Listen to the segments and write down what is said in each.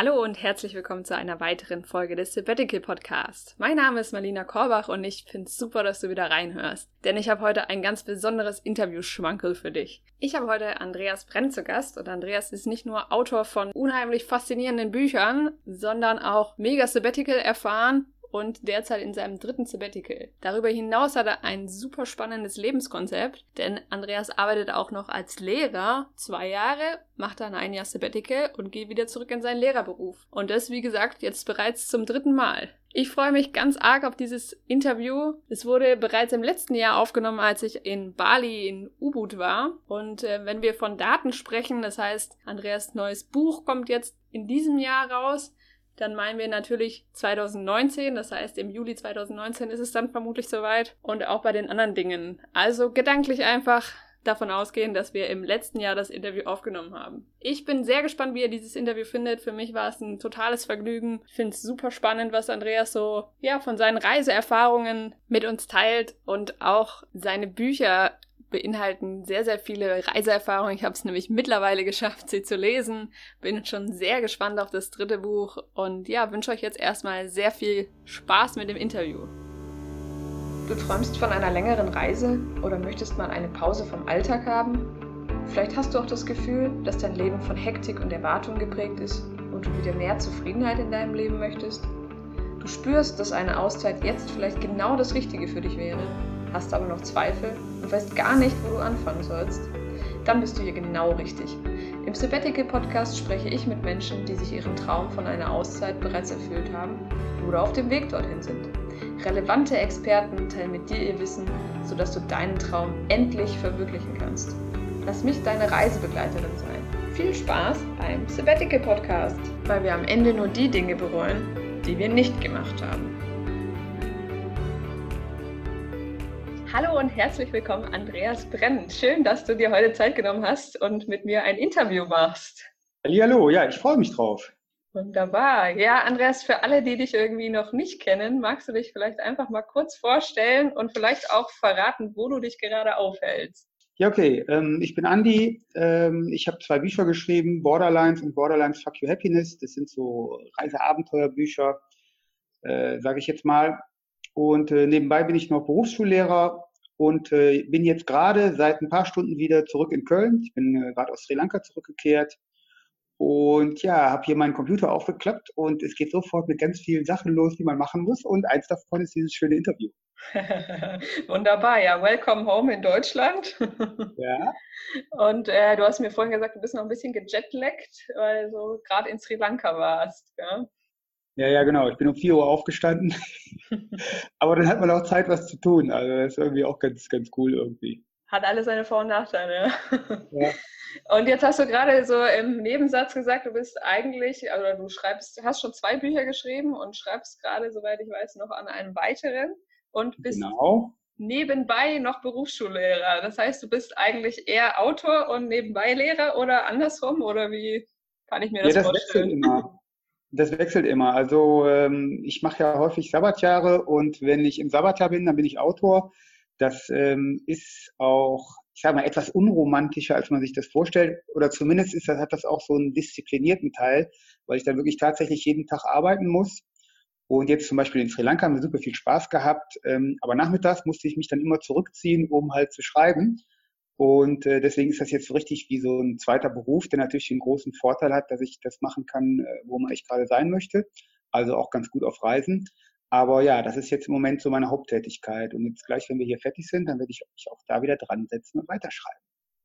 Hallo und herzlich willkommen zu einer weiteren Folge des Sabbatical Podcast. Mein Name ist Marlina Korbach und ich finde es super, dass du wieder reinhörst, denn ich habe heute ein ganz besonderes Interview-Schmankel für dich. Ich habe heute Andreas Brenn zu Gast und Andreas ist nicht nur Autor von unheimlich faszinierenden Büchern, sondern auch mega Sabbatical erfahren und derzeit in seinem dritten Sabbatical. Darüber hinaus hat er ein super spannendes Lebenskonzept, denn Andreas arbeitet auch noch als Lehrer zwei Jahre, macht dann ein Jahr Sabbatical und geht wieder zurück in seinen Lehrerberuf. Und das, wie gesagt, jetzt bereits zum dritten Mal. Ich freue mich ganz arg auf dieses Interview. Es wurde bereits im letzten Jahr aufgenommen, als ich in Bali in Ubud war. Und äh, wenn wir von Daten sprechen, das heißt, Andreas neues Buch kommt jetzt in diesem Jahr raus dann meinen wir natürlich 2019, das heißt im Juli 2019 ist es dann vermutlich soweit und auch bei den anderen Dingen. Also gedanklich einfach davon ausgehen, dass wir im letzten Jahr das Interview aufgenommen haben. Ich bin sehr gespannt, wie ihr dieses Interview findet. Für mich war es ein totales Vergnügen. Ich finde es super spannend, was Andreas so ja von seinen Reiseerfahrungen mit uns teilt und auch seine Bücher beinhalten sehr, sehr viele Reiseerfahrungen. Ich habe es nämlich mittlerweile geschafft, sie zu lesen. Bin schon sehr gespannt auf das dritte Buch und ja, wünsche euch jetzt erstmal sehr viel Spaß mit dem Interview. Du träumst von einer längeren Reise oder möchtest mal eine Pause vom Alltag haben? Vielleicht hast du auch das Gefühl, dass dein Leben von Hektik und Erwartung geprägt ist und du wieder mehr Zufriedenheit in deinem Leben möchtest? Du spürst, dass eine Auszeit jetzt vielleicht genau das Richtige für dich wäre hast aber noch Zweifel und weißt gar nicht, wo du anfangen sollst, dann bist du hier genau richtig. Im Sabbatical Podcast spreche ich mit Menschen, die sich ihren Traum von einer Auszeit bereits erfüllt haben oder auf dem Weg dorthin sind. Relevante Experten teilen mit dir ihr Wissen, sodass du deinen Traum endlich verwirklichen kannst. Lass mich deine Reisebegleiterin sein. Viel Spaß beim Sabbatical Podcast, weil wir am Ende nur die Dinge bereuen, die wir nicht gemacht haben. Hallo und herzlich willkommen, Andreas Brenn. Schön, dass du dir heute Zeit genommen hast und mit mir ein Interview machst. Hallo, ja, ich freue mich drauf. Wunderbar. Ja, Andreas, für alle, die dich irgendwie noch nicht kennen, magst du dich vielleicht einfach mal kurz vorstellen und vielleicht auch verraten, wo du dich gerade aufhältst? Ja, okay. Ähm, ich bin Andi. Ähm, ich habe zwei Bücher geschrieben, Borderlines und Borderlines Fuck You Happiness. Das sind so Reiseabenteuerbücher, äh, sage ich jetzt mal. Und äh, nebenbei bin ich noch Berufsschullehrer und äh, bin jetzt gerade seit ein paar Stunden wieder zurück in Köln. Ich bin äh, gerade aus Sri Lanka zurückgekehrt und ja, habe hier meinen Computer aufgeklappt und es geht sofort mit ganz vielen Sachen los, die man machen muss. Und eins davon ist dieses schöne Interview. Wunderbar, ja, welcome home in Deutschland. ja. Und äh, du hast mir vorhin gesagt, du bist noch ein bisschen gejetlaggt, weil du gerade in Sri Lanka warst. Ja? Ja, ja, genau. Ich bin um 4 Uhr aufgestanden. Aber dann hat man auch Zeit, was zu tun. Also das ist irgendwie auch ganz, ganz cool irgendwie. Hat alles seine Vor- und Nachteile. Ja. Und jetzt hast du gerade so im Nebensatz gesagt, du bist eigentlich, oder du schreibst, hast schon zwei Bücher geschrieben und schreibst gerade, soweit ich weiß, noch an einem weiteren und bist genau. nebenbei noch Berufsschullehrer. Das heißt, du bist eigentlich eher Autor und nebenbei Lehrer oder andersrum oder wie kann ich mir das, ja, das vorstellen? Wechselt immer. Das wechselt immer. Also ähm, ich mache ja häufig Sabbatjahre und wenn ich im Sabbatjahr bin, dann bin ich Autor. Das ähm, ist auch, ich sage mal, etwas unromantischer, als man sich das vorstellt. Oder zumindest ist das, hat das auch so einen disziplinierten Teil, weil ich dann wirklich tatsächlich jeden Tag arbeiten muss. Und jetzt zum Beispiel in Sri Lanka haben wir super viel Spaß gehabt. Ähm, aber nachmittags musste ich mich dann immer zurückziehen, um halt zu schreiben. Und äh, deswegen ist das jetzt so richtig wie so ein zweiter Beruf, der natürlich den großen Vorteil hat, dass ich das machen kann, äh, wo man ich gerade sein möchte. Also auch ganz gut auf Reisen. Aber ja, das ist jetzt im Moment so meine Haupttätigkeit. Und jetzt gleich, wenn wir hier fertig sind, dann werde ich mich auch da wieder dran setzen und weiterschreiben.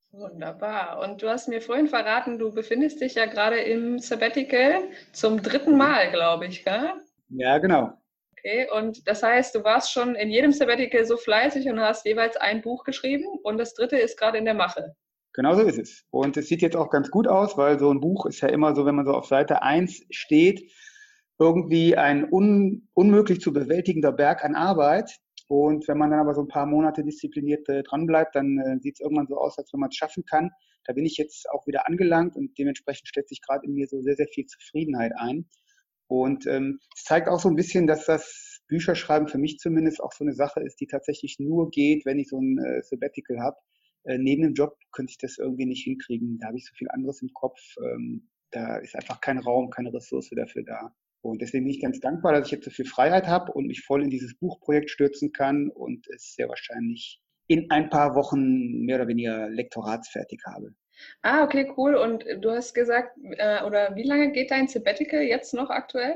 Wunderbar. Und du hast mir vorhin verraten, du befindest dich ja gerade im Sabbatical zum dritten Mal, glaube ich, gell? Ja, genau. Okay, und das heißt, du warst schon in jedem Sabbatical so fleißig und hast jeweils ein Buch geschrieben und das dritte ist gerade in der Mache. Genau so ist es. Und es sieht jetzt auch ganz gut aus, weil so ein Buch ist ja immer so, wenn man so auf Seite 1 steht, irgendwie ein un unmöglich zu bewältigender Berg an Arbeit. Und wenn man dann aber so ein paar Monate diszipliniert äh, dranbleibt, dann äh, sieht es irgendwann so aus, als wenn man es schaffen kann. Da bin ich jetzt auch wieder angelangt und dementsprechend stellt sich gerade in mir so sehr, sehr viel Zufriedenheit ein. Und ähm, es zeigt auch so ein bisschen, dass das Bücherschreiben für mich zumindest auch so eine Sache ist, die tatsächlich nur geht, wenn ich so ein äh, Sabbatical habe. Äh, neben dem Job könnte ich das irgendwie nicht hinkriegen. Da habe ich so viel anderes im Kopf. Ähm, da ist einfach kein Raum, keine Ressource dafür da. Und deswegen bin ich ganz dankbar, dass ich jetzt so viel Freiheit habe und mich voll in dieses Buchprojekt stürzen kann und es sehr wahrscheinlich in ein paar Wochen mehr oder weniger lektoratsfertig habe. Ah, okay, cool. Und du hast gesagt, äh, oder wie lange geht dein Sabbatical jetzt noch aktuell?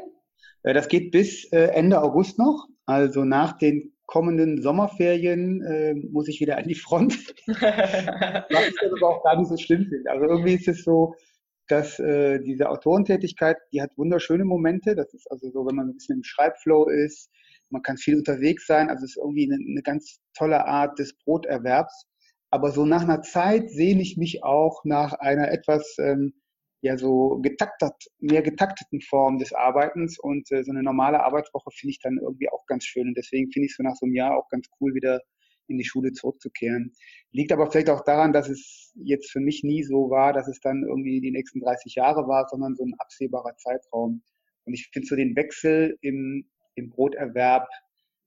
Äh, das geht bis äh, Ende August noch. Also nach den kommenden Sommerferien äh, muss ich wieder an die Front. Was ich aber auch gar nicht so schlimm finde. Also irgendwie ist es so, dass äh, diese Autorentätigkeit, die hat wunderschöne Momente. Das ist also so, wenn man ein bisschen im Schreibflow ist, man kann viel unterwegs sein. Also es ist irgendwie eine, eine ganz tolle Art des Broterwerbs. Aber so nach einer Zeit sehne ich mich auch nach einer etwas ähm, ja so getaktet, mehr getakteten Form des Arbeitens und äh, so eine normale Arbeitswoche finde ich dann irgendwie auch ganz schön und deswegen finde ich so nach so einem Jahr auch ganz cool wieder in die Schule zurückzukehren. Liegt aber vielleicht auch daran, dass es jetzt für mich nie so war, dass es dann irgendwie die nächsten 30 Jahre war, sondern so ein absehbarer Zeitraum. Und ich finde so den Wechsel im, im Broterwerb,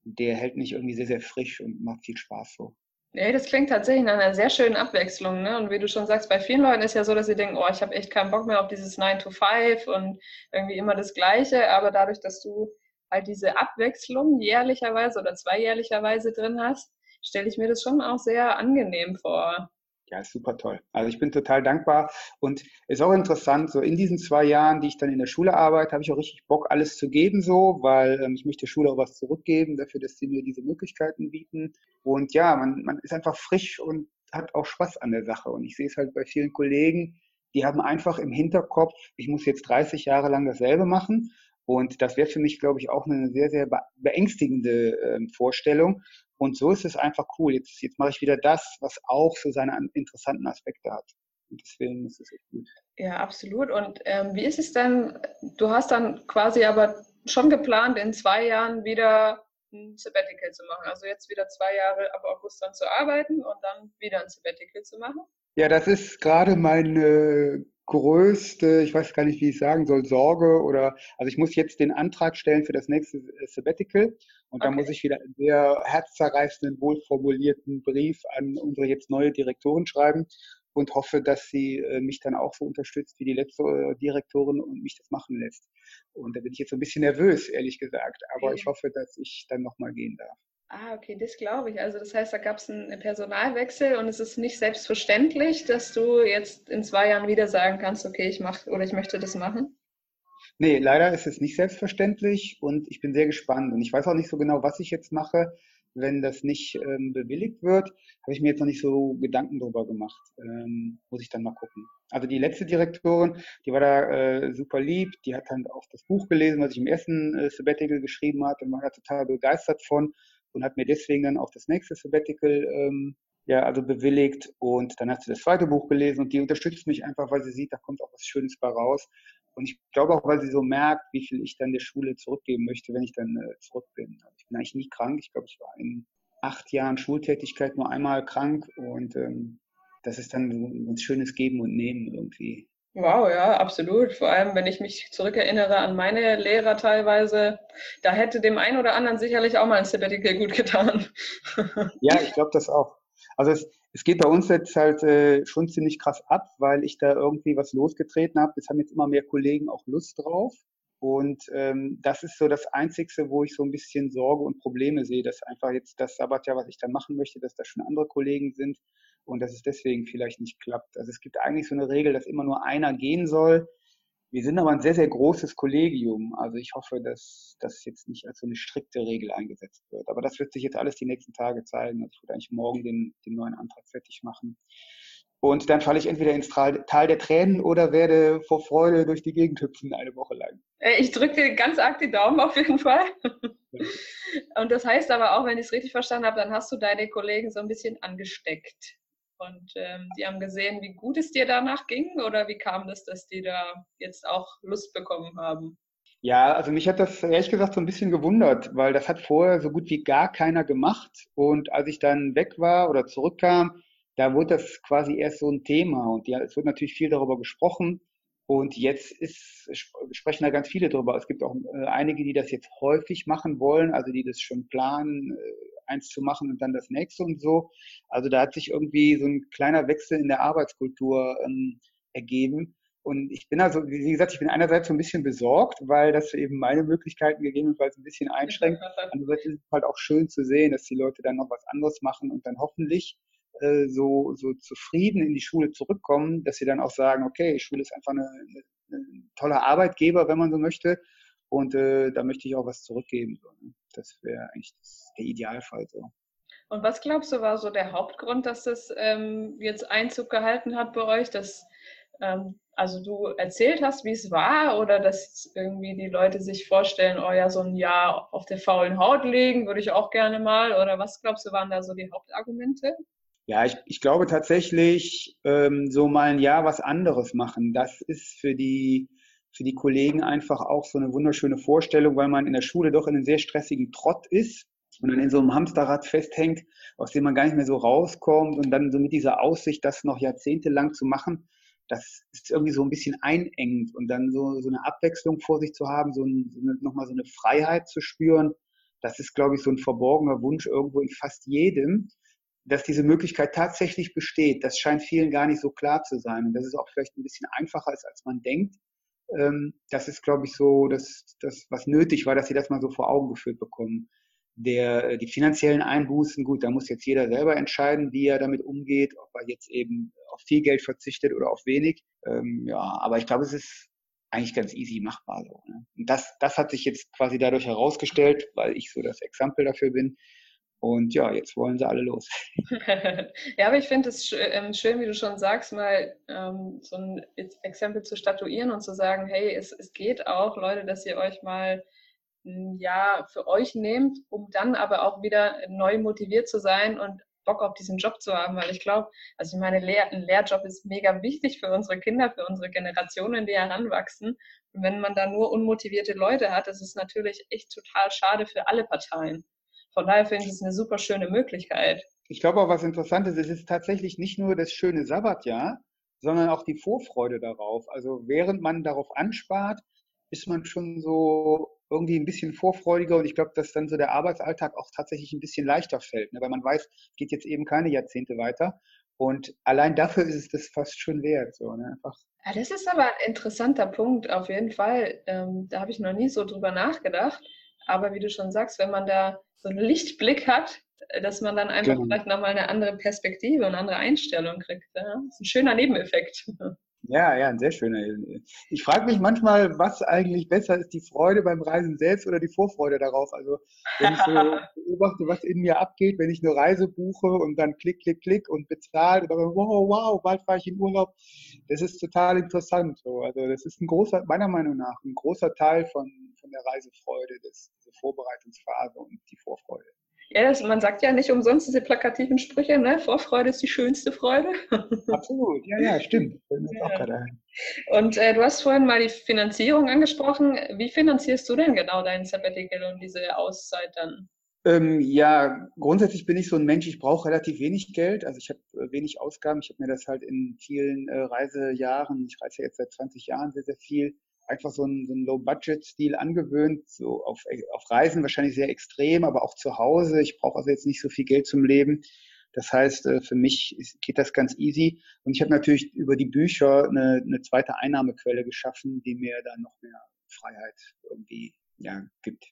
der hält mich irgendwie sehr, sehr frisch und macht viel Spaß so. Nee, das klingt tatsächlich nach einer sehr schönen Abwechslung. Ne? Und wie du schon sagst, bei vielen Leuten ist ja so, dass sie denken, oh, ich habe echt keinen Bock mehr auf dieses 9 to 5 und irgendwie immer das Gleiche. Aber dadurch, dass du halt diese Abwechslung jährlicherweise oder zweijährlicherweise drin hast, stelle ich mir das schon auch sehr angenehm vor. Ja, ist super toll. Also ich bin total dankbar und ist auch interessant, so in diesen zwei Jahren, die ich dann in der Schule arbeite, habe ich auch richtig Bock, alles zu geben so, weil ähm, ich möchte der Schule auch was zurückgeben, dafür, dass sie mir diese Möglichkeiten bieten. Und ja, man, man ist einfach frisch und hat auch Spaß an der Sache. Und ich sehe es halt bei vielen Kollegen, die haben einfach im Hinterkopf, ich muss jetzt 30 Jahre lang dasselbe machen. Und das wäre für mich, glaube ich, auch eine sehr, sehr beängstigende äh, Vorstellung. Und so ist es einfach cool. Jetzt, jetzt mache ich wieder das, was auch so seine interessanten Aspekte hat. Und deswegen ist es echt gut. Ja, absolut. Und ähm, wie ist es denn? Du hast dann quasi aber schon geplant, in zwei Jahren wieder ein Sabbatical zu machen. Also jetzt wieder zwei Jahre ab August dann zu arbeiten und dann wieder ein Sabbatical zu machen? Ja, das ist gerade meine größte, ich weiß gar nicht, wie ich sagen soll, Sorge oder, also ich muss jetzt den Antrag stellen für das nächste Sabbatical und okay. da muss ich wieder einen sehr herzzerreißenden, wohlformulierten Brief an unsere jetzt neue Direktorin schreiben und hoffe, dass sie äh, mich dann auch so unterstützt wie die letzte äh, Direktorin und mich das machen lässt. Und da bin ich jetzt so ein bisschen nervös, ehrlich gesagt, aber okay. ich hoffe, dass ich dann nochmal gehen darf. Ah, okay, das glaube ich. Also das heißt, da gab es einen Personalwechsel und es ist nicht selbstverständlich, dass du jetzt in zwei Jahren wieder sagen kannst, okay, ich mache oder ich möchte das machen. Nee, leider ist es nicht selbstverständlich und ich bin sehr gespannt. Und ich weiß auch nicht so genau, was ich jetzt mache, wenn das nicht ähm, bewilligt wird. Habe ich mir jetzt noch nicht so Gedanken drüber gemacht. Ähm, muss ich dann mal gucken. Also die letzte Direktorin, die war da äh, super lieb. Die hat dann auch das Buch gelesen, was ich im ersten äh, Sabbatical geschrieben habe und war da total begeistert von und hat mir deswegen dann auch das nächste Sabbatical ähm, ja, also bewilligt und dann hat sie das zweite Buch gelesen und die unterstützt mich einfach, weil sie sieht, da kommt auch was Schönes bei raus. Und ich glaube auch, weil sie so merkt, wie viel ich dann der Schule zurückgeben möchte, wenn ich dann äh, zurück bin. Also ich bin eigentlich nie krank. Ich glaube, ich war in acht Jahren Schultätigkeit nur einmal krank und ähm, das ist dann so ein schönes Geben und Nehmen irgendwie. Wow, ja, absolut. Vor allem, wenn ich mich zurückerinnere an meine Lehrer teilweise, da hätte dem einen oder anderen sicherlich auch mal ein Sabbatical gut getan. Ja, ich glaube das auch. Also es, es geht bei uns jetzt halt äh, schon ziemlich krass ab, weil ich da irgendwie was losgetreten habe. Es haben jetzt immer mehr Kollegen auch Lust drauf. Und ähm, das ist so das Einzige, wo ich so ein bisschen Sorge und Probleme sehe, dass einfach jetzt das Sabbatjahr, was ich dann machen möchte, dass da schon andere Kollegen sind und dass es deswegen vielleicht nicht klappt. Also es gibt eigentlich so eine Regel, dass immer nur einer gehen soll. Wir sind aber ein sehr, sehr großes Kollegium. Also ich hoffe, dass das jetzt nicht als so eine strikte Regel eingesetzt wird. Aber das wird sich jetzt alles die nächsten Tage zeigen. Also ich würde eigentlich morgen den, den neuen Antrag fertig machen. Und dann falle ich entweder ins Tal der Tränen oder werde vor Freude durch die Gegend hüpfen eine Woche lang. Äh, ich drücke dir ganz arg die Daumen auf jeden Fall. Und das heißt aber auch, wenn ich es richtig verstanden habe, dann hast du deine Kollegen so ein bisschen angesteckt. Und ähm, die haben gesehen, wie gut es dir danach ging oder wie kam das, dass die da jetzt auch Lust bekommen haben? Ja, also mich hat das ehrlich gesagt so ein bisschen gewundert, weil das hat vorher so gut wie gar keiner gemacht. Und als ich dann weg war oder zurückkam, da wurde das quasi erst so ein Thema und ja, es wird natürlich viel darüber gesprochen. Und jetzt ist, sprechen da ganz viele darüber. Es gibt auch äh, einige, die das jetzt häufig machen wollen, also die das schon planen, äh, eins zu machen und dann das nächste und so. Also da hat sich irgendwie so ein kleiner Wechsel in der Arbeitskultur ähm, ergeben. Und ich bin also, wie gesagt, ich bin einerseits so ein bisschen besorgt, weil das eben meine Möglichkeiten gegebenenfalls ein bisschen einschränkt. Andererseits ist es halt auch schön zu sehen, dass die Leute dann noch was anderes machen und dann hoffentlich äh, so, so zufrieden in die Schule zurückkommen, dass sie dann auch sagen, okay, Schule ist einfach eine, eine, ein toller Arbeitgeber, wenn man so möchte. Und äh, da möchte ich auch was zurückgeben. So, ne? Das wäre eigentlich der Idealfall so. Und was glaubst du, war so der Hauptgrund, dass das ähm, jetzt Einzug gehalten hat bei euch? Dass ähm, also du erzählt hast, wie es war, oder dass irgendwie die Leute sich vorstellen, oh ja, so ein Jahr auf der faulen Haut legen, würde ich auch gerne mal. Oder was glaubst du, waren da so die Hauptargumente? Ja, ich, ich glaube tatsächlich, ähm, so mal ein Jahr was anderes machen. Das ist für die, für die Kollegen einfach auch so eine wunderschöne Vorstellung, weil man in der Schule doch in einem sehr stressigen Trott ist und dann in so einem Hamsterrad festhängt, aus dem man gar nicht mehr so rauskommt und dann so mit dieser Aussicht, das noch jahrzehntelang zu machen, das ist irgendwie so ein bisschen einengend und dann so, so eine Abwechslung vor sich zu haben, so, ein, so nochmal so eine Freiheit zu spüren, das ist, glaube ich, so ein verborgener Wunsch irgendwo in fast jedem, dass diese Möglichkeit tatsächlich besteht. Das scheint vielen gar nicht so klar zu sein und dass es auch vielleicht ein bisschen einfacher ist, als man denkt. Ähm, das ist, glaube ich, so das, das, was nötig war, dass sie das mal so vor Augen geführt bekommen der, äh, die finanziellen Einbußen, gut, da muss jetzt jeder selber entscheiden, wie er damit umgeht, ob er jetzt eben auf viel Geld verzichtet oder auf wenig. Ähm, ja, aber ich glaube, es ist eigentlich ganz easy machbar. So, ne? Und das, das hat sich jetzt quasi dadurch herausgestellt, weil ich so das Exempel dafür bin. Und ja, jetzt wollen sie alle los. ja, aber ich finde es ähm, schön, wie du schon sagst, mal ähm, so ein Exempel zu statuieren und zu sagen, hey, es, es geht auch, Leute, dass ihr euch mal ja für euch nehmt, um dann aber auch wieder neu motiviert zu sein und Bock auf diesen Job zu haben, weil ich glaube, also ich meine, Lehr ein Lehrjob ist mega wichtig für unsere Kinder, für unsere Generationen, die heranwachsen. Und wenn man da nur unmotivierte Leute hat, das ist natürlich echt total schade für alle Parteien. Von daher finde ich es eine super schöne Möglichkeit. Ich glaube auch, was interessant ist, es ist tatsächlich nicht nur das schöne Sabbatjahr, sondern auch die Vorfreude darauf. Also während man darauf anspart, ist man schon so irgendwie ein bisschen vorfreudiger und ich glaube, dass dann so der Arbeitsalltag auch tatsächlich ein bisschen leichter fällt, ne? weil man weiß, geht jetzt eben keine Jahrzehnte weiter und allein dafür ist es das fast schon wert. So, ne? Einfach. Ja, das ist aber ein interessanter Punkt, auf jeden Fall. Ähm, da habe ich noch nie so drüber nachgedacht. Aber wie du schon sagst, wenn man da so einen Lichtblick hat, dass man dann einfach genau. vielleicht nochmal eine andere Perspektive und eine andere Einstellung kriegt. Ja? Das ist ein schöner Nebeneffekt. Ja, ja, ein sehr schöner. Ich frage mich manchmal, was eigentlich besser ist, die Freude beim Reisen selbst oder die Vorfreude darauf. Also wenn ich so beobachte, was in mir abgeht, wenn ich eine Reise buche und dann klick, klick, klick und bezahle und dann, wow, wow, bald fahre ich in Urlaub. Das ist total interessant. So. Also das ist ein großer, meiner Meinung nach, ein großer Teil von, von der Reisefreude, das, Vorbereitungsphase und die Vorfreude. Ja, das, man sagt ja nicht umsonst diese plakativen Sprüche, ne? Vorfreude ist die schönste Freude. Absolut, ja, ja, stimmt. Ja. Und äh, du hast vorhin mal die Finanzierung angesprochen. Wie finanzierst du denn genau deinen Sabbatical und diese Auszeit dann? Ähm, ja, grundsätzlich bin ich so ein Mensch, ich brauche relativ wenig Geld. Also ich habe äh, wenig Ausgaben. Ich habe mir das halt in vielen äh, Reisejahren, ich reise ja jetzt seit 20 Jahren sehr, sehr viel, einfach so einen, so einen Low-Budget-Stil angewöhnt, so auf, auf Reisen wahrscheinlich sehr extrem, aber auch zu Hause. Ich brauche also jetzt nicht so viel Geld zum Leben. Das heißt, äh, für mich geht das ganz easy. Und ich habe natürlich über die Bücher eine, eine zweite Einnahmequelle geschaffen, die mir dann noch mehr Freiheit irgendwie ja, gibt.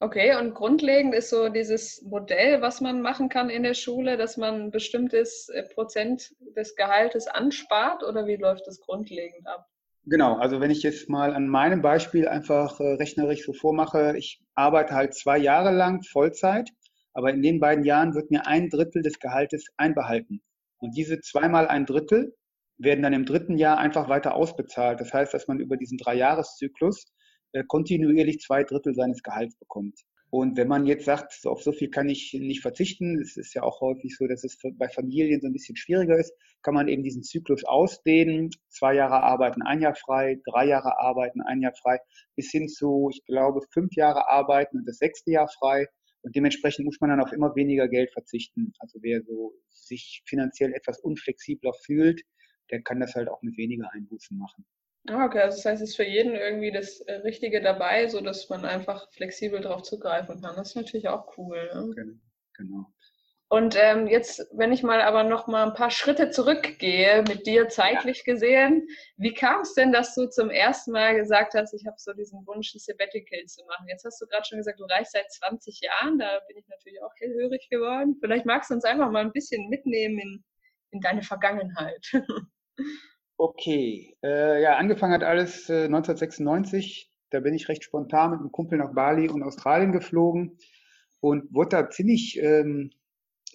Okay, und grundlegend ist so dieses Modell, was man machen kann in der Schule, dass man ein bestimmtes äh, Prozent des Gehaltes anspart oder wie läuft das grundlegend ab? Genau, also wenn ich jetzt mal an meinem Beispiel einfach äh, rechnerisch so vormache, ich arbeite halt zwei Jahre lang Vollzeit, aber in den beiden Jahren wird mir ein Drittel des Gehaltes einbehalten. Und diese zweimal ein Drittel werden dann im dritten Jahr einfach weiter ausbezahlt. Das heißt, dass man über diesen Dreijahreszyklus äh, kontinuierlich zwei Drittel seines Gehalts bekommt. Und wenn man jetzt sagt, so auf so viel kann ich nicht verzichten, es ist ja auch häufig so, dass es bei Familien so ein bisschen schwieriger ist, kann man eben diesen Zyklus ausdehnen, zwei Jahre arbeiten, ein Jahr frei, drei Jahre arbeiten, ein Jahr frei, bis hin zu, ich glaube, fünf Jahre arbeiten und das sechste Jahr frei. Und dementsprechend muss man dann auf immer weniger Geld verzichten. Also wer so sich finanziell etwas unflexibler fühlt, der kann das halt auch mit weniger Einbußen machen. Ah, okay, also das heißt, es ist für jeden irgendwie das äh, Richtige dabei, sodass man einfach flexibel darauf zugreifen kann. Das ist natürlich auch cool. Ne? Genau. Und ähm, jetzt, wenn ich mal aber noch mal ein paar Schritte zurückgehe mit dir zeitlich ja. gesehen, wie kam es denn, dass du zum ersten Mal gesagt hast, ich habe so diesen Wunsch, ein Sabbatical zu machen? Jetzt hast du gerade schon gesagt, du reist seit 20 Jahren, da bin ich natürlich auch hellhörig geworden. Vielleicht magst du uns einfach mal ein bisschen mitnehmen in, in deine Vergangenheit. Okay, äh, ja, angefangen hat alles äh, 1996. Da bin ich recht spontan mit einem Kumpel nach Bali und Australien geflogen und wurde da ziemlich ähm,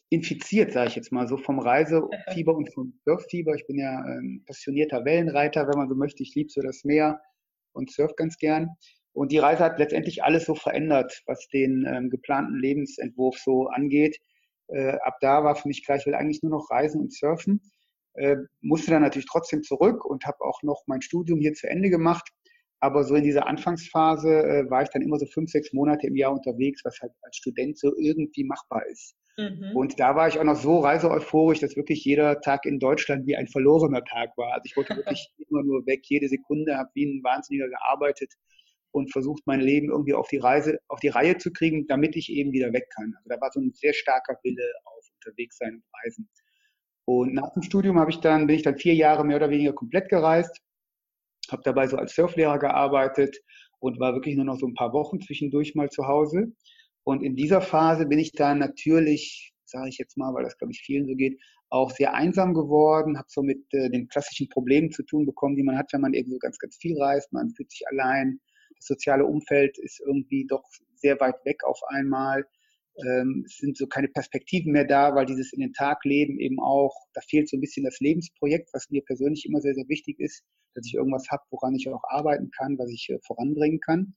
infiziert, sage ich jetzt mal so, vom Reisefieber und vom Surffieber. Ich bin ja ein passionierter Wellenreiter, wenn man so möchte. Ich liebe so das Meer und surf ganz gern. Und die Reise hat letztendlich alles so verändert, was den ähm, geplanten Lebensentwurf so angeht. Äh, ab da war für mich klar, ich will eigentlich nur noch reisen und surfen. Äh, musste dann natürlich trotzdem zurück und habe auch noch mein Studium hier zu Ende gemacht. Aber so in dieser Anfangsphase äh, war ich dann immer so fünf, sechs Monate im Jahr unterwegs, was halt als Student so irgendwie machbar ist. Mhm. Und da war ich auch noch so reiseeuphorisch, dass wirklich jeder Tag in Deutschland wie ein verlorener Tag war. Also ich wollte wirklich immer nur weg, jede Sekunde, habe wie ein Wahnsinniger gearbeitet und versucht, mein Leben irgendwie auf die Reise, auf die Reihe zu kriegen, damit ich eben wieder weg kann. Also da war so ein sehr starker Wille auf unterwegs sein und reisen. Und nach dem Studium habe ich dann, bin ich dann vier Jahre mehr oder weniger komplett gereist, habe dabei so als Surflehrer gearbeitet und war wirklich nur noch so ein paar Wochen zwischendurch mal zu Hause. Und in dieser Phase bin ich dann natürlich, sage ich jetzt mal, weil das glaube ich vielen so geht, auch sehr einsam geworden, habe so mit äh, den klassischen Problemen zu tun bekommen, die man hat, wenn man eben so ganz, ganz viel reist. Man fühlt sich allein, das soziale Umfeld ist irgendwie doch sehr weit weg auf einmal. Ähm, es sind so keine Perspektiven mehr da, weil dieses in den Tag leben eben auch, da fehlt so ein bisschen das Lebensprojekt, was mir persönlich immer sehr, sehr wichtig ist, dass ich irgendwas habe, woran ich auch arbeiten kann, was ich äh, voranbringen kann.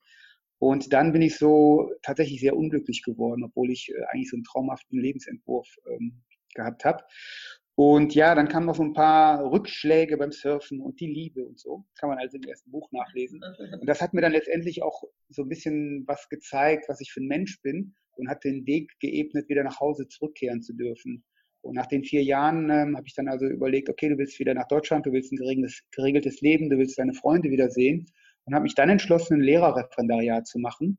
Und dann bin ich so tatsächlich sehr unglücklich geworden, obwohl ich äh, eigentlich so einen traumhaften Lebensentwurf ähm, gehabt habe. Und ja, dann kamen noch so ein paar Rückschläge beim Surfen und die Liebe und so. Das kann man also im ersten Buch nachlesen. Und das hat mir dann letztendlich auch so ein bisschen was gezeigt, was ich für ein Mensch bin und hat den Weg geebnet, wieder nach Hause zurückkehren zu dürfen. Und nach den vier Jahren ähm, habe ich dann also überlegt, okay, du willst wieder nach Deutschland, du willst ein geregeltes, geregeltes Leben, du willst deine Freunde wiedersehen und habe mich dann entschlossen, ein Lehrerreferendariat zu machen,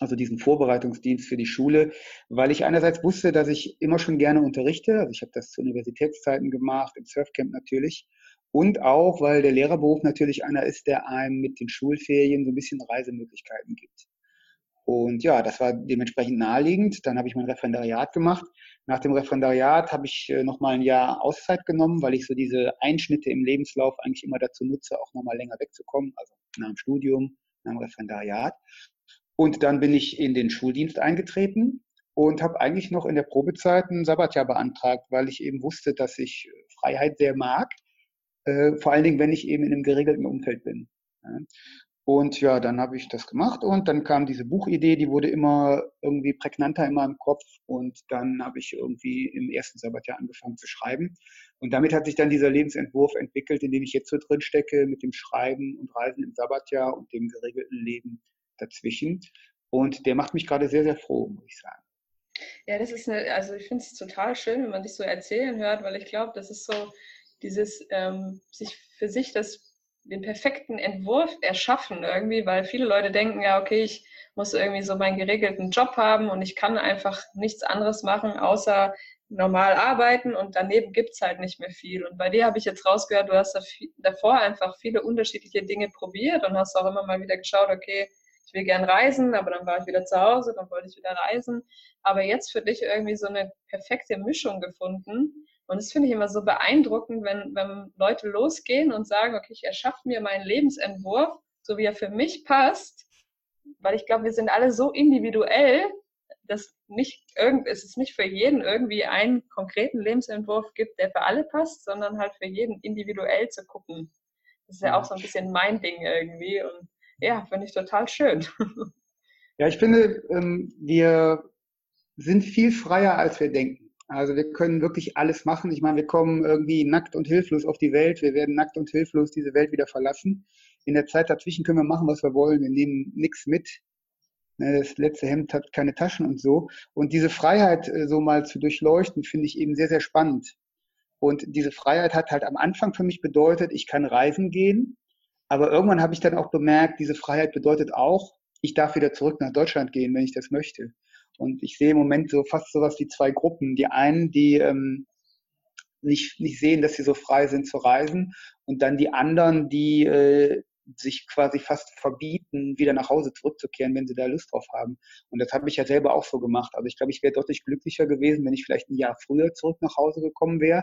also diesen Vorbereitungsdienst für die Schule, weil ich einerseits wusste, dass ich immer schon gerne unterrichte, also ich habe das zu Universitätszeiten gemacht, im Surfcamp natürlich, und auch, weil der Lehrerberuf natürlich einer ist, der einem mit den Schulferien so ein bisschen Reisemöglichkeiten gibt. Und ja, das war dementsprechend naheliegend. Dann habe ich mein Referendariat gemacht. Nach dem Referendariat habe ich äh, nochmal ein Jahr Auszeit genommen, weil ich so diese Einschnitte im Lebenslauf eigentlich immer dazu nutze, auch nochmal länger wegzukommen, also nach dem Studium, nach dem Referendariat. Und dann bin ich in den Schuldienst eingetreten und habe eigentlich noch in der Probezeit ein Sabbatjahr beantragt, weil ich eben wusste, dass ich Freiheit sehr mag, äh, vor allen Dingen, wenn ich eben in einem geregelten Umfeld bin. Ja. Und ja, dann habe ich das gemacht und dann kam diese Buchidee, die wurde immer irgendwie prägnanter in meinem Kopf und dann habe ich irgendwie im ersten Sabbatjahr angefangen zu schreiben. Und damit hat sich dann dieser Lebensentwurf entwickelt, in dem ich jetzt so drin stecke mit dem Schreiben und Reisen im Sabbatjahr und dem geregelten Leben dazwischen. Und der macht mich gerade sehr, sehr froh, muss ich sagen. Ja, das ist eine, also ich finde es total schön, wenn man dich so erzählen hört, weil ich glaube, das ist so dieses, ähm, sich für sich das den perfekten Entwurf erschaffen irgendwie, weil viele Leute denken, ja, okay, ich muss irgendwie so meinen geregelten Job haben und ich kann einfach nichts anderes machen, außer normal arbeiten und daneben gibt's halt nicht mehr viel. Und bei dir habe ich jetzt rausgehört, du hast davor einfach viele unterschiedliche Dinge probiert und hast auch immer mal wieder geschaut, okay, ich will gern reisen, aber dann war ich wieder zu Hause, dann wollte ich wieder reisen. Aber jetzt für dich irgendwie so eine perfekte Mischung gefunden, und das finde ich immer so beeindruckend, wenn, wenn Leute losgehen und sagen, okay, ich erschaffe mir meinen Lebensentwurf, so wie er für mich passt, weil ich glaube, wir sind alle so individuell, dass nicht irgend, es ist nicht für jeden irgendwie einen konkreten Lebensentwurf gibt, der für alle passt, sondern halt für jeden individuell zu gucken. Das ist ja auch so ein bisschen mein Ding irgendwie und ja, finde ich total schön. Ja, ich finde, ähm, wir sind viel freier, als wir denken. Also wir können wirklich alles machen. Ich meine, wir kommen irgendwie nackt und hilflos auf die Welt. Wir werden nackt und hilflos diese Welt wieder verlassen. In der Zeit dazwischen können wir machen, was wir wollen. Wir nehmen nichts mit. Ne, das letzte Hemd hat keine Taschen und so. Und diese Freiheit äh, so mal zu durchleuchten, finde ich eben sehr, sehr spannend. Und diese Freiheit hat halt am Anfang für mich bedeutet, ich kann reisen gehen. Aber irgendwann habe ich dann auch bemerkt, diese Freiheit bedeutet auch, ich darf wieder zurück nach Deutschland gehen, wenn ich das möchte. Und ich sehe im Moment so fast sowas wie zwei Gruppen. Die einen, die ähm, nicht, nicht sehen, dass sie so frei sind zu reisen und dann die anderen, die äh, sich quasi fast verbieten, wieder nach Hause zurückzukehren, wenn sie da Lust drauf haben. Und das habe ich ja selber auch so gemacht. Also ich glaube, ich wäre deutlich glücklicher gewesen, wenn ich vielleicht ein Jahr früher zurück nach Hause gekommen wäre.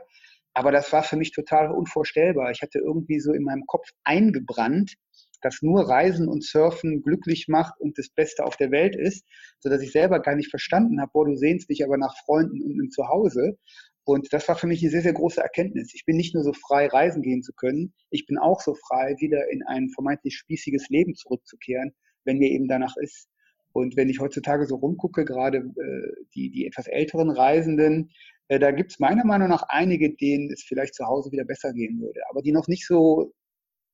Aber das war für mich total unvorstellbar. Ich hatte irgendwie so in meinem Kopf eingebrannt, dass nur Reisen und Surfen glücklich macht und das Beste auf der Welt ist, so dass ich selber gar nicht verstanden habe, boah, du sehnst dich aber nach Freunden und einem Zuhause. Und das war für mich eine sehr, sehr große Erkenntnis. Ich bin nicht nur so frei, reisen gehen zu können, ich bin auch so frei, wieder in ein vermeintlich spießiges Leben zurückzukehren, wenn mir eben danach ist. Und wenn ich heutzutage so rumgucke, gerade äh, die, die etwas älteren Reisenden, äh, da gibt es meiner Meinung nach einige, denen es vielleicht zu Hause wieder besser gehen würde, aber die noch nicht so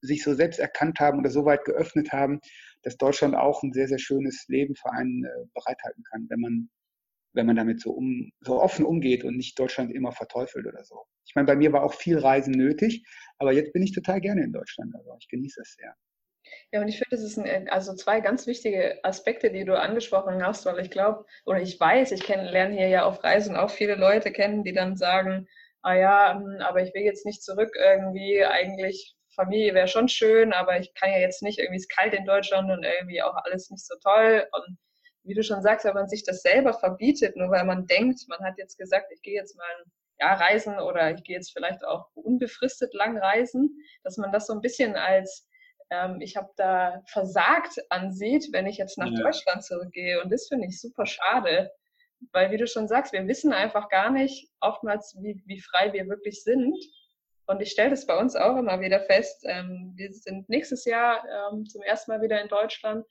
sich so selbst erkannt haben oder so weit geöffnet haben, dass Deutschland auch ein sehr, sehr schönes Leben für einen äh, bereithalten kann, wenn man wenn man damit so, um, so offen umgeht und nicht Deutschland immer verteufelt oder so. Ich meine, bei mir war auch viel Reisen nötig, aber jetzt bin ich total gerne in Deutschland. Also ich genieße es sehr. Ja, und ich finde, das sind also zwei ganz wichtige Aspekte, die du angesprochen hast, weil ich glaube, oder ich weiß, ich kenn, lerne hier ja auf Reisen auch viele Leute kennen, die dann sagen, ah ja, hm, aber ich will jetzt nicht zurück irgendwie, eigentlich Familie wäre schon schön, aber ich kann ja jetzt nicht, irgendwie ist kalt in Deutschland und irgendwie auch alles nicht so toll. Und wie du schon sagst, wenn man sich das selber verbietet, nur weil man denkt, man hat jetzt gesagt, ich gehe jetzt mal ein Jahr reisen oder ich gehe jetzt vielleicht auch unbefristet lang reisen, dass man das so ein bisschen als ähm, ich habe da versagt ansieht, wenn ich jetzt nach ja. Deutschland zurückgehe. Und das finde ich super schade, weil wie du schon sagst, wir wissen einfach gar nicht oftmals, wie, wie frei wir wirklich sind. Und ich stelle das bei uns auch immer wieder fest. Ähm, wir sind nächstes Jahr ähm, zum ersten Mal wieder in Deutschland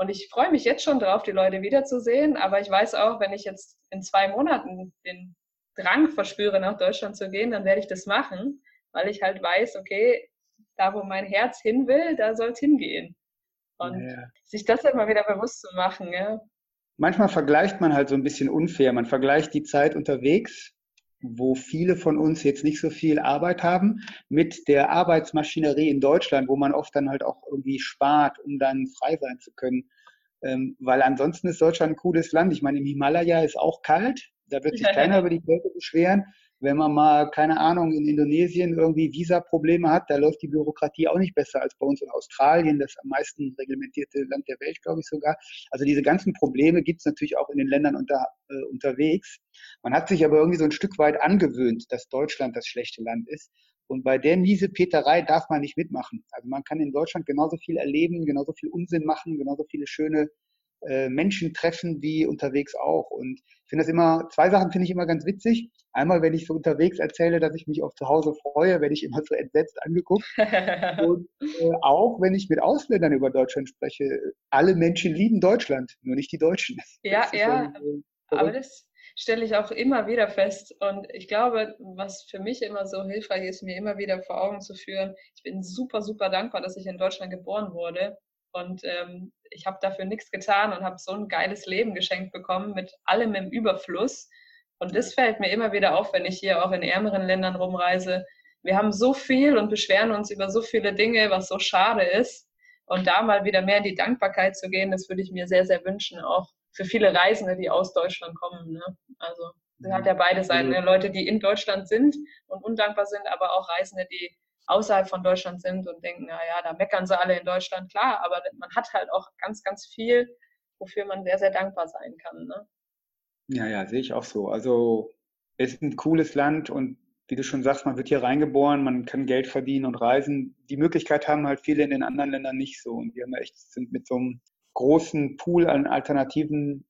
und ich freue mich jetzt schon drauf, die Leute wiederzusehen. Aber ich weiß auch, wenn ich jetzt in zwei Monaten den Drang verspüre, nach Deutschland zu gehen, dann werde ich das machen, weil ich halt weiß, okay, da wo mein Herz hin will, da soll es hingehen. Und ja. sich das immer wieder bewusst zu machen. Ja. Manchmal vergleicht man halt so ein bisschen unfair. Man vergleicht die Zeit unterwegs wo viele von uns jetzt nicht so viel Arbeit haben, mit der Arbeitsmaschinerie in Deutschland, wo man oft dann halt auch irgendwie spart, um dann frei sein zu können. Ähm, weil ansonsten ist Deutschland ein cooles Land. Ich meine, im Himalaya ist auch kalt, da wird sich keiner über die Kälte beschweren wenn man mal, keine Ahnung, in Indonesien irgendwie Visaprobleme hat, da läuft die Bürokratie auch nicht besser als bei uns in Australien, das am meisten reglementierte Land der Welt, glaube ich sogar. Also diese ganzen Probleme gibt es natürlich auch in den Ländern unter, äh, unterwegs. Man hat sich aber irgendwie so ein Stück weit angewöhnt, dass Deutschland das schlechte Land ist. Und bei der miese Peterei darf man nicht mitmachen. Also man kann in Deutschland genauso viel erleben, genauso viel Unsinn machen, genauso viele schöne äh, Menschen treffen wie unterwegs auch. Und ich finde das immer, zwei Sachen finde ich immer ganz witzig. Einmal, wenn ich so unterwegs erzähle, dass ich mich auf zu Hause freue, werde ich immer so entsetzt angeguckt. und äh, auch, wenn ich mit Ausländern über Deutschland spreche, alle Menschen lieben Deutschland, nur nicht die Deutschen. Ja, ja, schon, äh, aber das stelle ich auch immer wieder fest. Und ich glaube, was für mich immer so hilfreich ist, mir immer wieder vor Augen zu führen, ich bin super, super dankbar, dass ich in Deutschland geboren wurde. Und ähm, ich habe dafür nichts getan und habe so ein geiles Leben geschenkt bekommen mit allem im Überfluss. Und das fällt mir immer wieder auf, wenn ich hier auch in ärmeren Ländern rumreise. Wir haben so viel und beschweren uns über so viele Dinge, was so schade ist. Und da mal wieder mehr in die Dankbarkeit zu gehen, das würde ich mir sehr, sehr wünschen, auch für viele Reisende, die aus Deutschland kommen. Ne? Also das hat ja beide Seiten. Ne? Leute, die in Deutschland sind und undankbar sind, aber auch Reisende, die außerhalb von Deutschland sind und denken, naja, da meckern sie alle in Deutschland, klar, aber man hat halt auch ganz, ganz viel, wofür man sehr, sehr dankbar sein kann. Ne? Ja, ja, sehe ich auch so. Also es ist ein cooles Land und wie du schon sagst, man wird hier reingeboren, man kann Geld verdienen und reisen. Die Möglichkeit haben halt viele in den anderen Ländern nicht so. Und wir haben echt, sind mit so einem großen Pool an Alternativen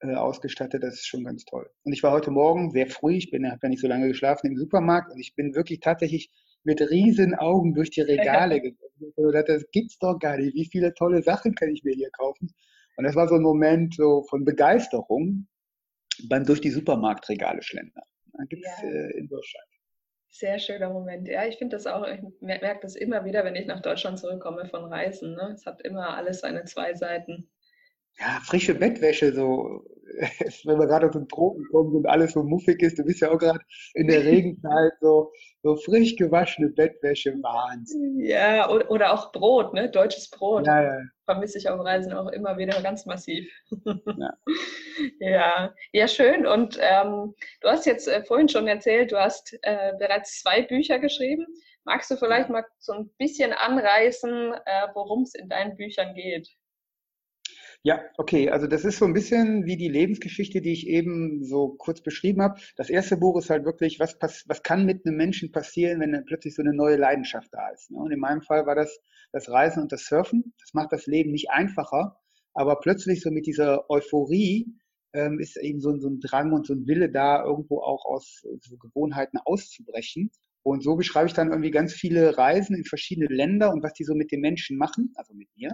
äh, ausgestattet. Das ist schon ganz toll. Und ich war heute Morgen sehr früh, ich bin, habe ja nicht so lange geschlafen im Supermarkt und ich bin wirklich tatsächlich mit riesen Augen durch die Regale gegangen. Und dachte, das gibt's doch gar nicht. Wie viele tolle Sachen kann ich mir hier kaufen? Und das war so ein Moment so von Begeisterung beim durch die Supermarktregale schlendern. Da gibt's ja. äh, in Deutschland. Sehr schöner Moment. Ja, ich finde das auch, ich merke das immer wieder, wenn ich nach Deutschland zurückkomme von Reisen. Ne? Es hat immer alles seine zwei Seiten. Ja, frische Bettwäsche, so wenn wir gerade aus den Tropen kommen und alles so muffig ist, du bist ja auch gerade in der Regenzeit so, so frisch gewaschene Bettwäsche, Wahnsinn. Ja, oder auch Brot, ne? Deutsches Brot. Ja, ja. Vermisse ich auf Reisen auch immer wieder ganz massiv. Ja, ja. ja, schön. Und ähm, du hast jetzt äh, vorhin schon erzählt, du hast äh, bereits zwei Bücher geschrieben. Magst du vielleicht mal so ein bisschen anreißen, äh, worum es in deinen Büchern geht? Ja, okay. Also das ist so ein bisschen wie die Lebensgeschichte, die ich eben so kurz beschrieben habe. Das erste Buch ist halt wirklich, was, pass was kann mit einem Menschen passieren, wenn plötzlich so eine neue Leidenschaft da ist. Ne? Und in meinem Fall war das das Reisen und das Surfen. Das macht das Leben nicht einfacher, aber plötzlich so mit dieser Euphorie ähm, ist eben so, so ein Drang und so ein Wille da, irgendwo auch aus so Gewohnheiten auszubrechen. Und so beschreibe ich dann irgendwie ganz viele Reisen in verschiedene Länder und was die so mit den Menschen machen, also mit mir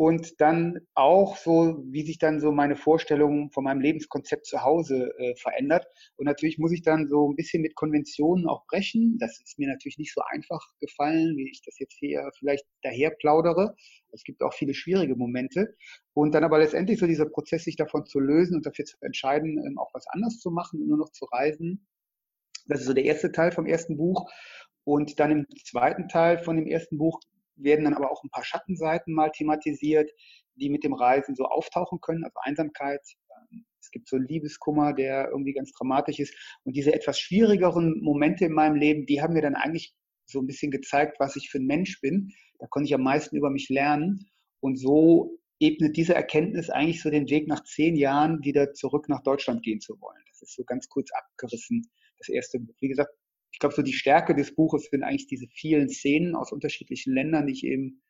und dann auch so, wie sich dann so meine Vorstellung von meinem Lebenskonzept zu Hause äh, verändert. Und natürlich muss ich dann so ein bisschen mit Konventionen auch brechen. Das ist mir natürlich nicht so einfach gefallen, wie ich das jetzt hier vielleicht daher plaudere. Es gibt auch viele schwierige Momente. Und dann aber letztendlich so dieser Prozess, sich davon zu lösen und dafür zu entscheiden, ähm, auch was anders zu machen und nur noch zu reisen. Das ist so der erste Teil vom ersten Buch. Und dann im zweiten Teil von dem ersten Buch werden dann aber auch ein paar Schattenseiten mal thematisiert, die mit dem Reisen so auftauchen können, also Einsamkeit. Ähm, es gibt so einen Liebeskummer, der irgendwie ganz dramatisch ist. Und diese etwas schwierigeren Momente in meinem Leben, die haben mir dann eigentlich so ein bisschen gezeigt, was ich für ein Mensch bin. Da konnte ich am meisten über mich lernen. Und so ebnet diese Erkenntnis eigentlich so den Weg nach zehn Jahren wieder zurück nach Deutschland gehen zu wollen. Das ist so ganz kurz abgerissen, das erste. Wie gesagt, ich glaube, so die Stärke des Buches sind eigentlich diese vielen Szenen aus unterschiedlichen Ländern, die ich eben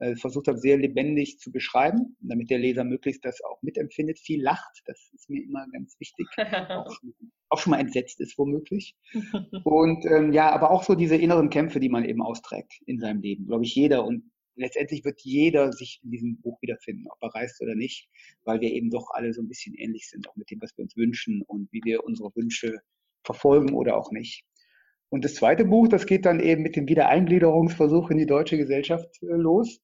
äh, versucht habe, sehr lebendig zu beschreiben, damit der Leser möglichst das auch mitempfindet, viel lacht, das ist mir immer ganz wichtig, auch, schon, auch schon mal entsetzt ist womöglich. Und ähm, ja, aber auch so diese inneren Kämpfe, die man eben austrägt in seinem Leben, glaube ich, jeder. Und letztendlich wird jeder sich in diesem Buch wiederfinden, ob er reist oder nicht, weil wir eben doch alle so ein bisschen ähnlich sind, auch mit dem, was wir uns wünschen und wie wir unsere Wünsche verfolgen oder auch nicht. Und das zweite Buch, das geht dann eben mit dem Wiedereingliederungsversuch in die deutsche Gesellschaft äh, los.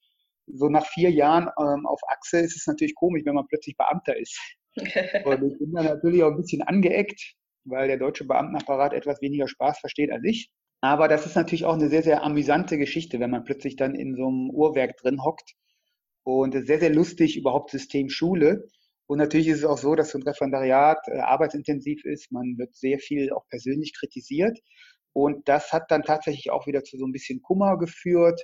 So nach vier Jahren ähm, auf Achse ist es natürlich komisch, wenn man plötzlich Beamter ist. Und ich bin dann natürlich auch ein bisschen angeeckt, weil der deutsche Beamtenapparat etwas weniger Spaß versteht als ich. Aber das ist natürlich auch eine sehr, sehr amüsante Geschichte, wenn man plötzlich dann in so einem Uhrwerk drin hockt. Und sehr, sehr lustig überhaupt System Schule. Und natürlich ist es auch so, dass so ein Referendariat äh, arbeitsintensiv ist. Man wird sehr viel auch persönlich kritisiert. Und das hat dann tatsächlich auch wieder zu so ein bisschen Kummer geführt.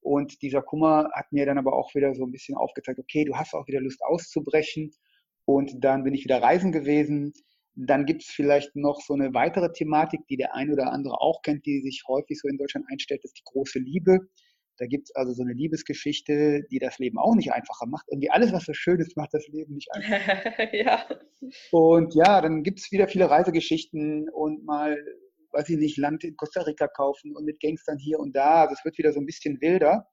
Und dieser Kummer hat mir dann aber auch wieder so ein bisschen aufgezeigt, okay, du hast auch wieder Lust auszubrechen. Und dann bin ich wieder reisen gewesen. Dann gibt es vielleicht noch so eine weitere Thematik, die der ein oder andere auch kennt, die sich häufig so in Deutschland einstellt, das ist die große Liebe. Da gibt es also so eine Liebesgeschichte, die das Leben auch nicht einfacher macht. Irgendwie alles, was so schön ist, macht das Leben nicht einfacher. ja. Und ja, dann gibt es wieder viele Reisegeschichten und mal weiß ich nicht, Land in Costa Rica kaufen und mit Gangstern hier und da. Also es wird wieder so ein bisschen wilder.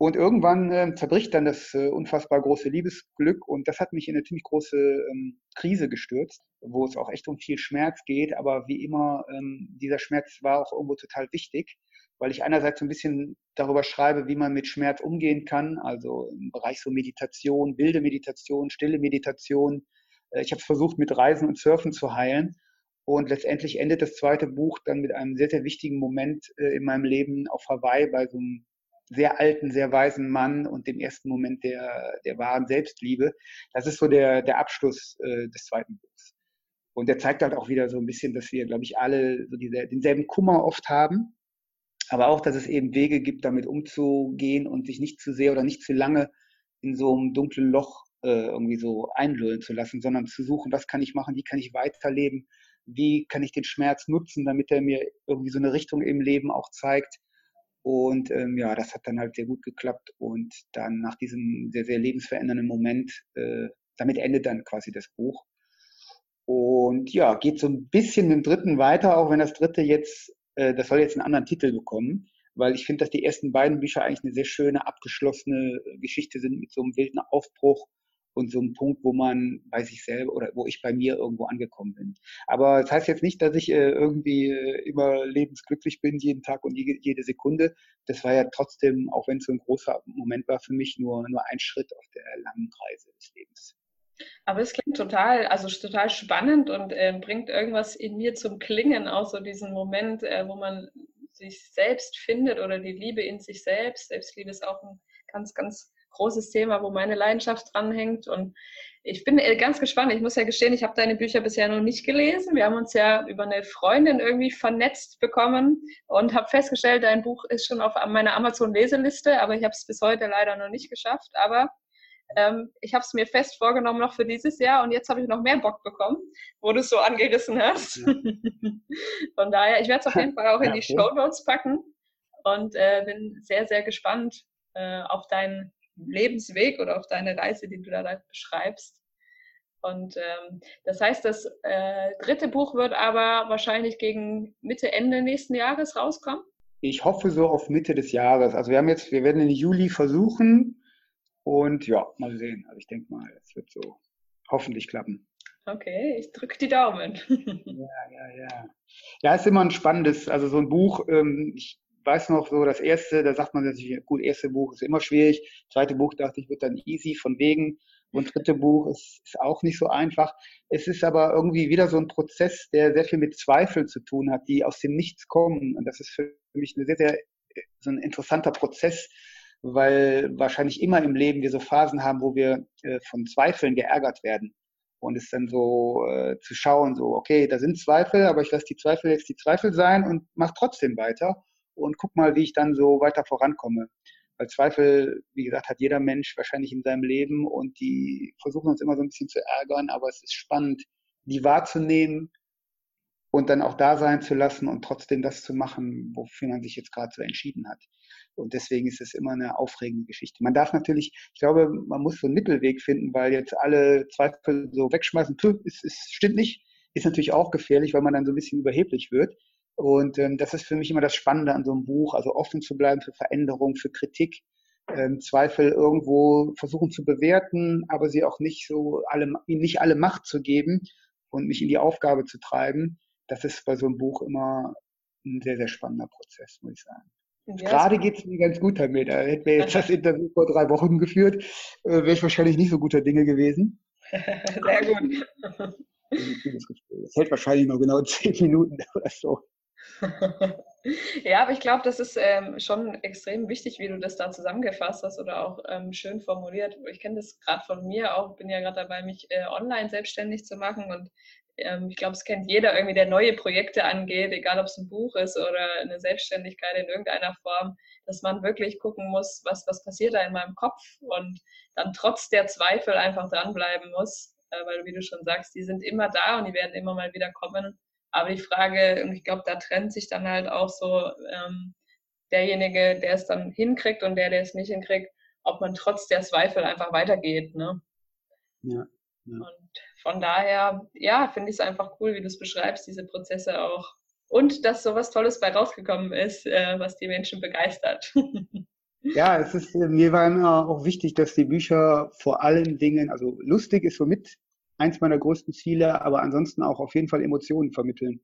Und irgendwann äh, zerbricht dann das äh, unfassbar große Liebesglück und das hat mich in eine ziemlich große ähm, Krise gestürzt, wo es auch echt um viel Schmerz geht. Aber wie immer, ähm, dieser Schmerz war auch irgendwo total wichtig, weil ich einerseits so ein bisschen darüber schreibe, wie man mit Schmerz umgehen kann, also im Bereich so Meditation, wilde Meditation, stille Meditation. Äh, ich habe versucht, mit Reisen und Surfen zu heilen und letztendlich endet das zweite Buch dann mit einem sehr, sehr wichtigen Moment äh, in meinem Leben auf Hawaii bei so einem sehr alten, sehr weisen Mann und dem ersten Moment der, der wahren Selbstliebe. Das ist so der, der Abschluss äh, des zweiten Buchs. Und der zeigt halt auch wieder so ein bisschen, dass wir, glaube ich, alle so diese, denselben Kummer oft haben, aber auch, dass es eben Wege gibt, damit umzugehen und sich nicht zu sehr oder nicht zu lange in so einem dunklen Loch äh, irgendwie so einlullen zu lassen, sondern zu suchen, was kann ich machen, wie kann ich weiterleben, wie kann ich den Schmerz nutzen, damit er mir irgendwie so eine Richtung im Leben auch zeigt. Und ähm, ja, das hat dann halt sehr gut geklappt. Und dann nach diesem sehr, sehr lebensverändernden Moment, äh, damit endet dann quasi das Buch. Und ja, geht so ein bisschen im dritten weiter, auch wenn das dritte jetzt, äh, das soll jetzt einen anderen Titel bekommen, weil ich finde, dass die ersten beiden Bücher eigentlich eine sehr schöne, abgeschlossene Geschichte sind mit so einem wilden Aufbruch und so ein Punkt, wo man bei sich selber oder wo ich bei mir irgendwo angekommen bin. Aber das heißt jetzt nicht, dass ich äh, irgendwie äh, immer lebensglücklich bin, jeden Tag und jede, Sekunde. Das war ja trotzdem, auch wenn es so ein großer Moment war für mich, nur, nur ein Schritt auf der langen Reise des Lebens. Aber es klingt total, also total spannend und äh, bringt irgendwas in mir zum Klingen, auch so diesen Moment, äh, wo man sich selbst findet oder die Liebe in sich selbst. Selbstliebe ist auch ein ganz, ganz großes Thema, wo meine Leidenschaft dranhängt. Und ich bin äh, ganz gespannt. Ich muss ja gestehen, ich habe deine Bücher bisher noch nicht gelesen. Wir haben uns ja über eine Freundin irgendwie vernetzt bekommen und habe festgestellt, dein Buch ist schon auf meiner Amazon-Leseliste, aber ich habe es bis heute leider noch nicht geschafft. Aber ähm, ich habe es mir fest vorgenommen noch für dieses Jahr und jetzt habe ich noch mehr Bock bekommen, wo du es so angerissen hast. Ja. Von daher, ich werde es auf jeden Fall auch in die Show Notes packen und äh, bin sehr, sehr gespannt äh, auf deinen Lebensweg oder auf deine Reise, die du da beschreibst. Und ähm, das heißt, das äh, dritte Buch wird aber wahrscheinlich gegen Mitte, Ende nächsten Jahres rauskommen. Ich hoffe so auf Mitte des Jahres. Also wir haben jetzt, wir werden in Juli versuchen, und ja, mal sehen. Also ich denke mal, es wird so hoffentlich klappen. Okay, ich drücke die Daumen. ja, ja, ja. Ja, ist immer ein spannendes, also so ein Buch, ähm, ich weiß noch so, das erste, da sagt man natürlich, gut, erste Buch ist immer schwierig, zweite Buch dachte ich, wird dann easy von wegen und dritte Buch ist, ist auch nicht so einfach. Es ist aber irgendwie wieder so ein Prozess, der sehr viel mit Zweifeln zu tun hat, die aus dem Nichts kommen und das ist für mich ein sehr, sehr so ein interessanter Prozess, weil wahrscheinlich immer im Leben wir so Phasen haben, wo wir äh, von Zweifeln geärgert werden. Und es dann so äh, zu schauen, so, okay, da sind Zweifel, aber ich lasse die Zweifel jetzt die Zweifel sein und mach trotzdem weiter und guck mal, wie ich dann so weiter vorankomme. Weil Zweifel, wie gesagt, hat jeder Mensch wahrscheinlich in seinem Leben und die versuchen uns immer so ein bisschen zu ärgern, aber es ist spannend, die wahrzunehmen und dann auch da sein zu lassen und trotzdem das zu machen, wofür man sich jetzt gerade so entschieden hat. Und deswegen ist es immer eine aufregende Geschichte. Man darf natürlich, ich glaube, man muss so einen Mittelweg finden, weil jetzt alle Zweifel so wegschmeißen, es, es stimmt nicht, ist natürlich auch gefährlich, weil man dann so ein bisschen überheblich wird. Und ähm, das ist für mich immer das Spannende an so einem Buch, also offen zu bleiben für Veränderung, für Kritik, ähm, Zweifel irgendwo versuchen zu bewerten, aber sie auch nicht so alle, ihnen nicht alle Macht zu geben und mich in die Aufgabe zu treiben. Das ist bei so einem Buch immer ein sehr, sehr spannender Prozess, muss ich sagen. Ja, Gerade geht es mir ganz gut damit. Da hätten wir jetzt das Interview vor drei Wochen geführt, äh, wäre ich wahrscheinlich nicht so guter Dinge gewesen. Sehr gut. Das hält wahrscheinlich noch genau zehn Minuten oder so. Ja, aber ich glaube, das ist ähm, schon extrem wichtig, wie du das da zusammengefasst hast oder auch ähm, schön formuliert. Ich kenne das gerade von mir auch, bin ja gerade dabei, mich äh, online selbstständig zu machen und ähm, ich glaube, es kennt jeder irgendwie, der neue Projekte angeht, egal ob es ein Buch ist oder eine Selbstständigkeit in irgendeiner Form, dass man wirklich gucken muss, was, was passiert da in meinem Kopf und dann trotz der Zweifel einfach dranbleiben muss, äh, weil, wie du schon sagst, die sind immer da und die werden immer mal wieder kommen. Aber die Frage, ich glaube, da trennt sich dann halt auch so ähm, derjenige, der es dann hinkriegt und der, der es nicht hinkriegt, ob man trotz der Zweifel einfach weitergeht. Ne? Ja, ja. Und von daher, ja, finde ich es einfach cool, wie du es beschreibst, diese Prozesse auch. Und dass so was Tolles bei rausgekommen ist, äh, was die Menschen begeistert. ja, es ist, äh, mir war immer auch wichtig, dass die Bücher vor allen Dingen, also lustig ist somit eins meiner größten Ziele, aber ansonsten auch auf jeden Fall Emotionen vermitteln.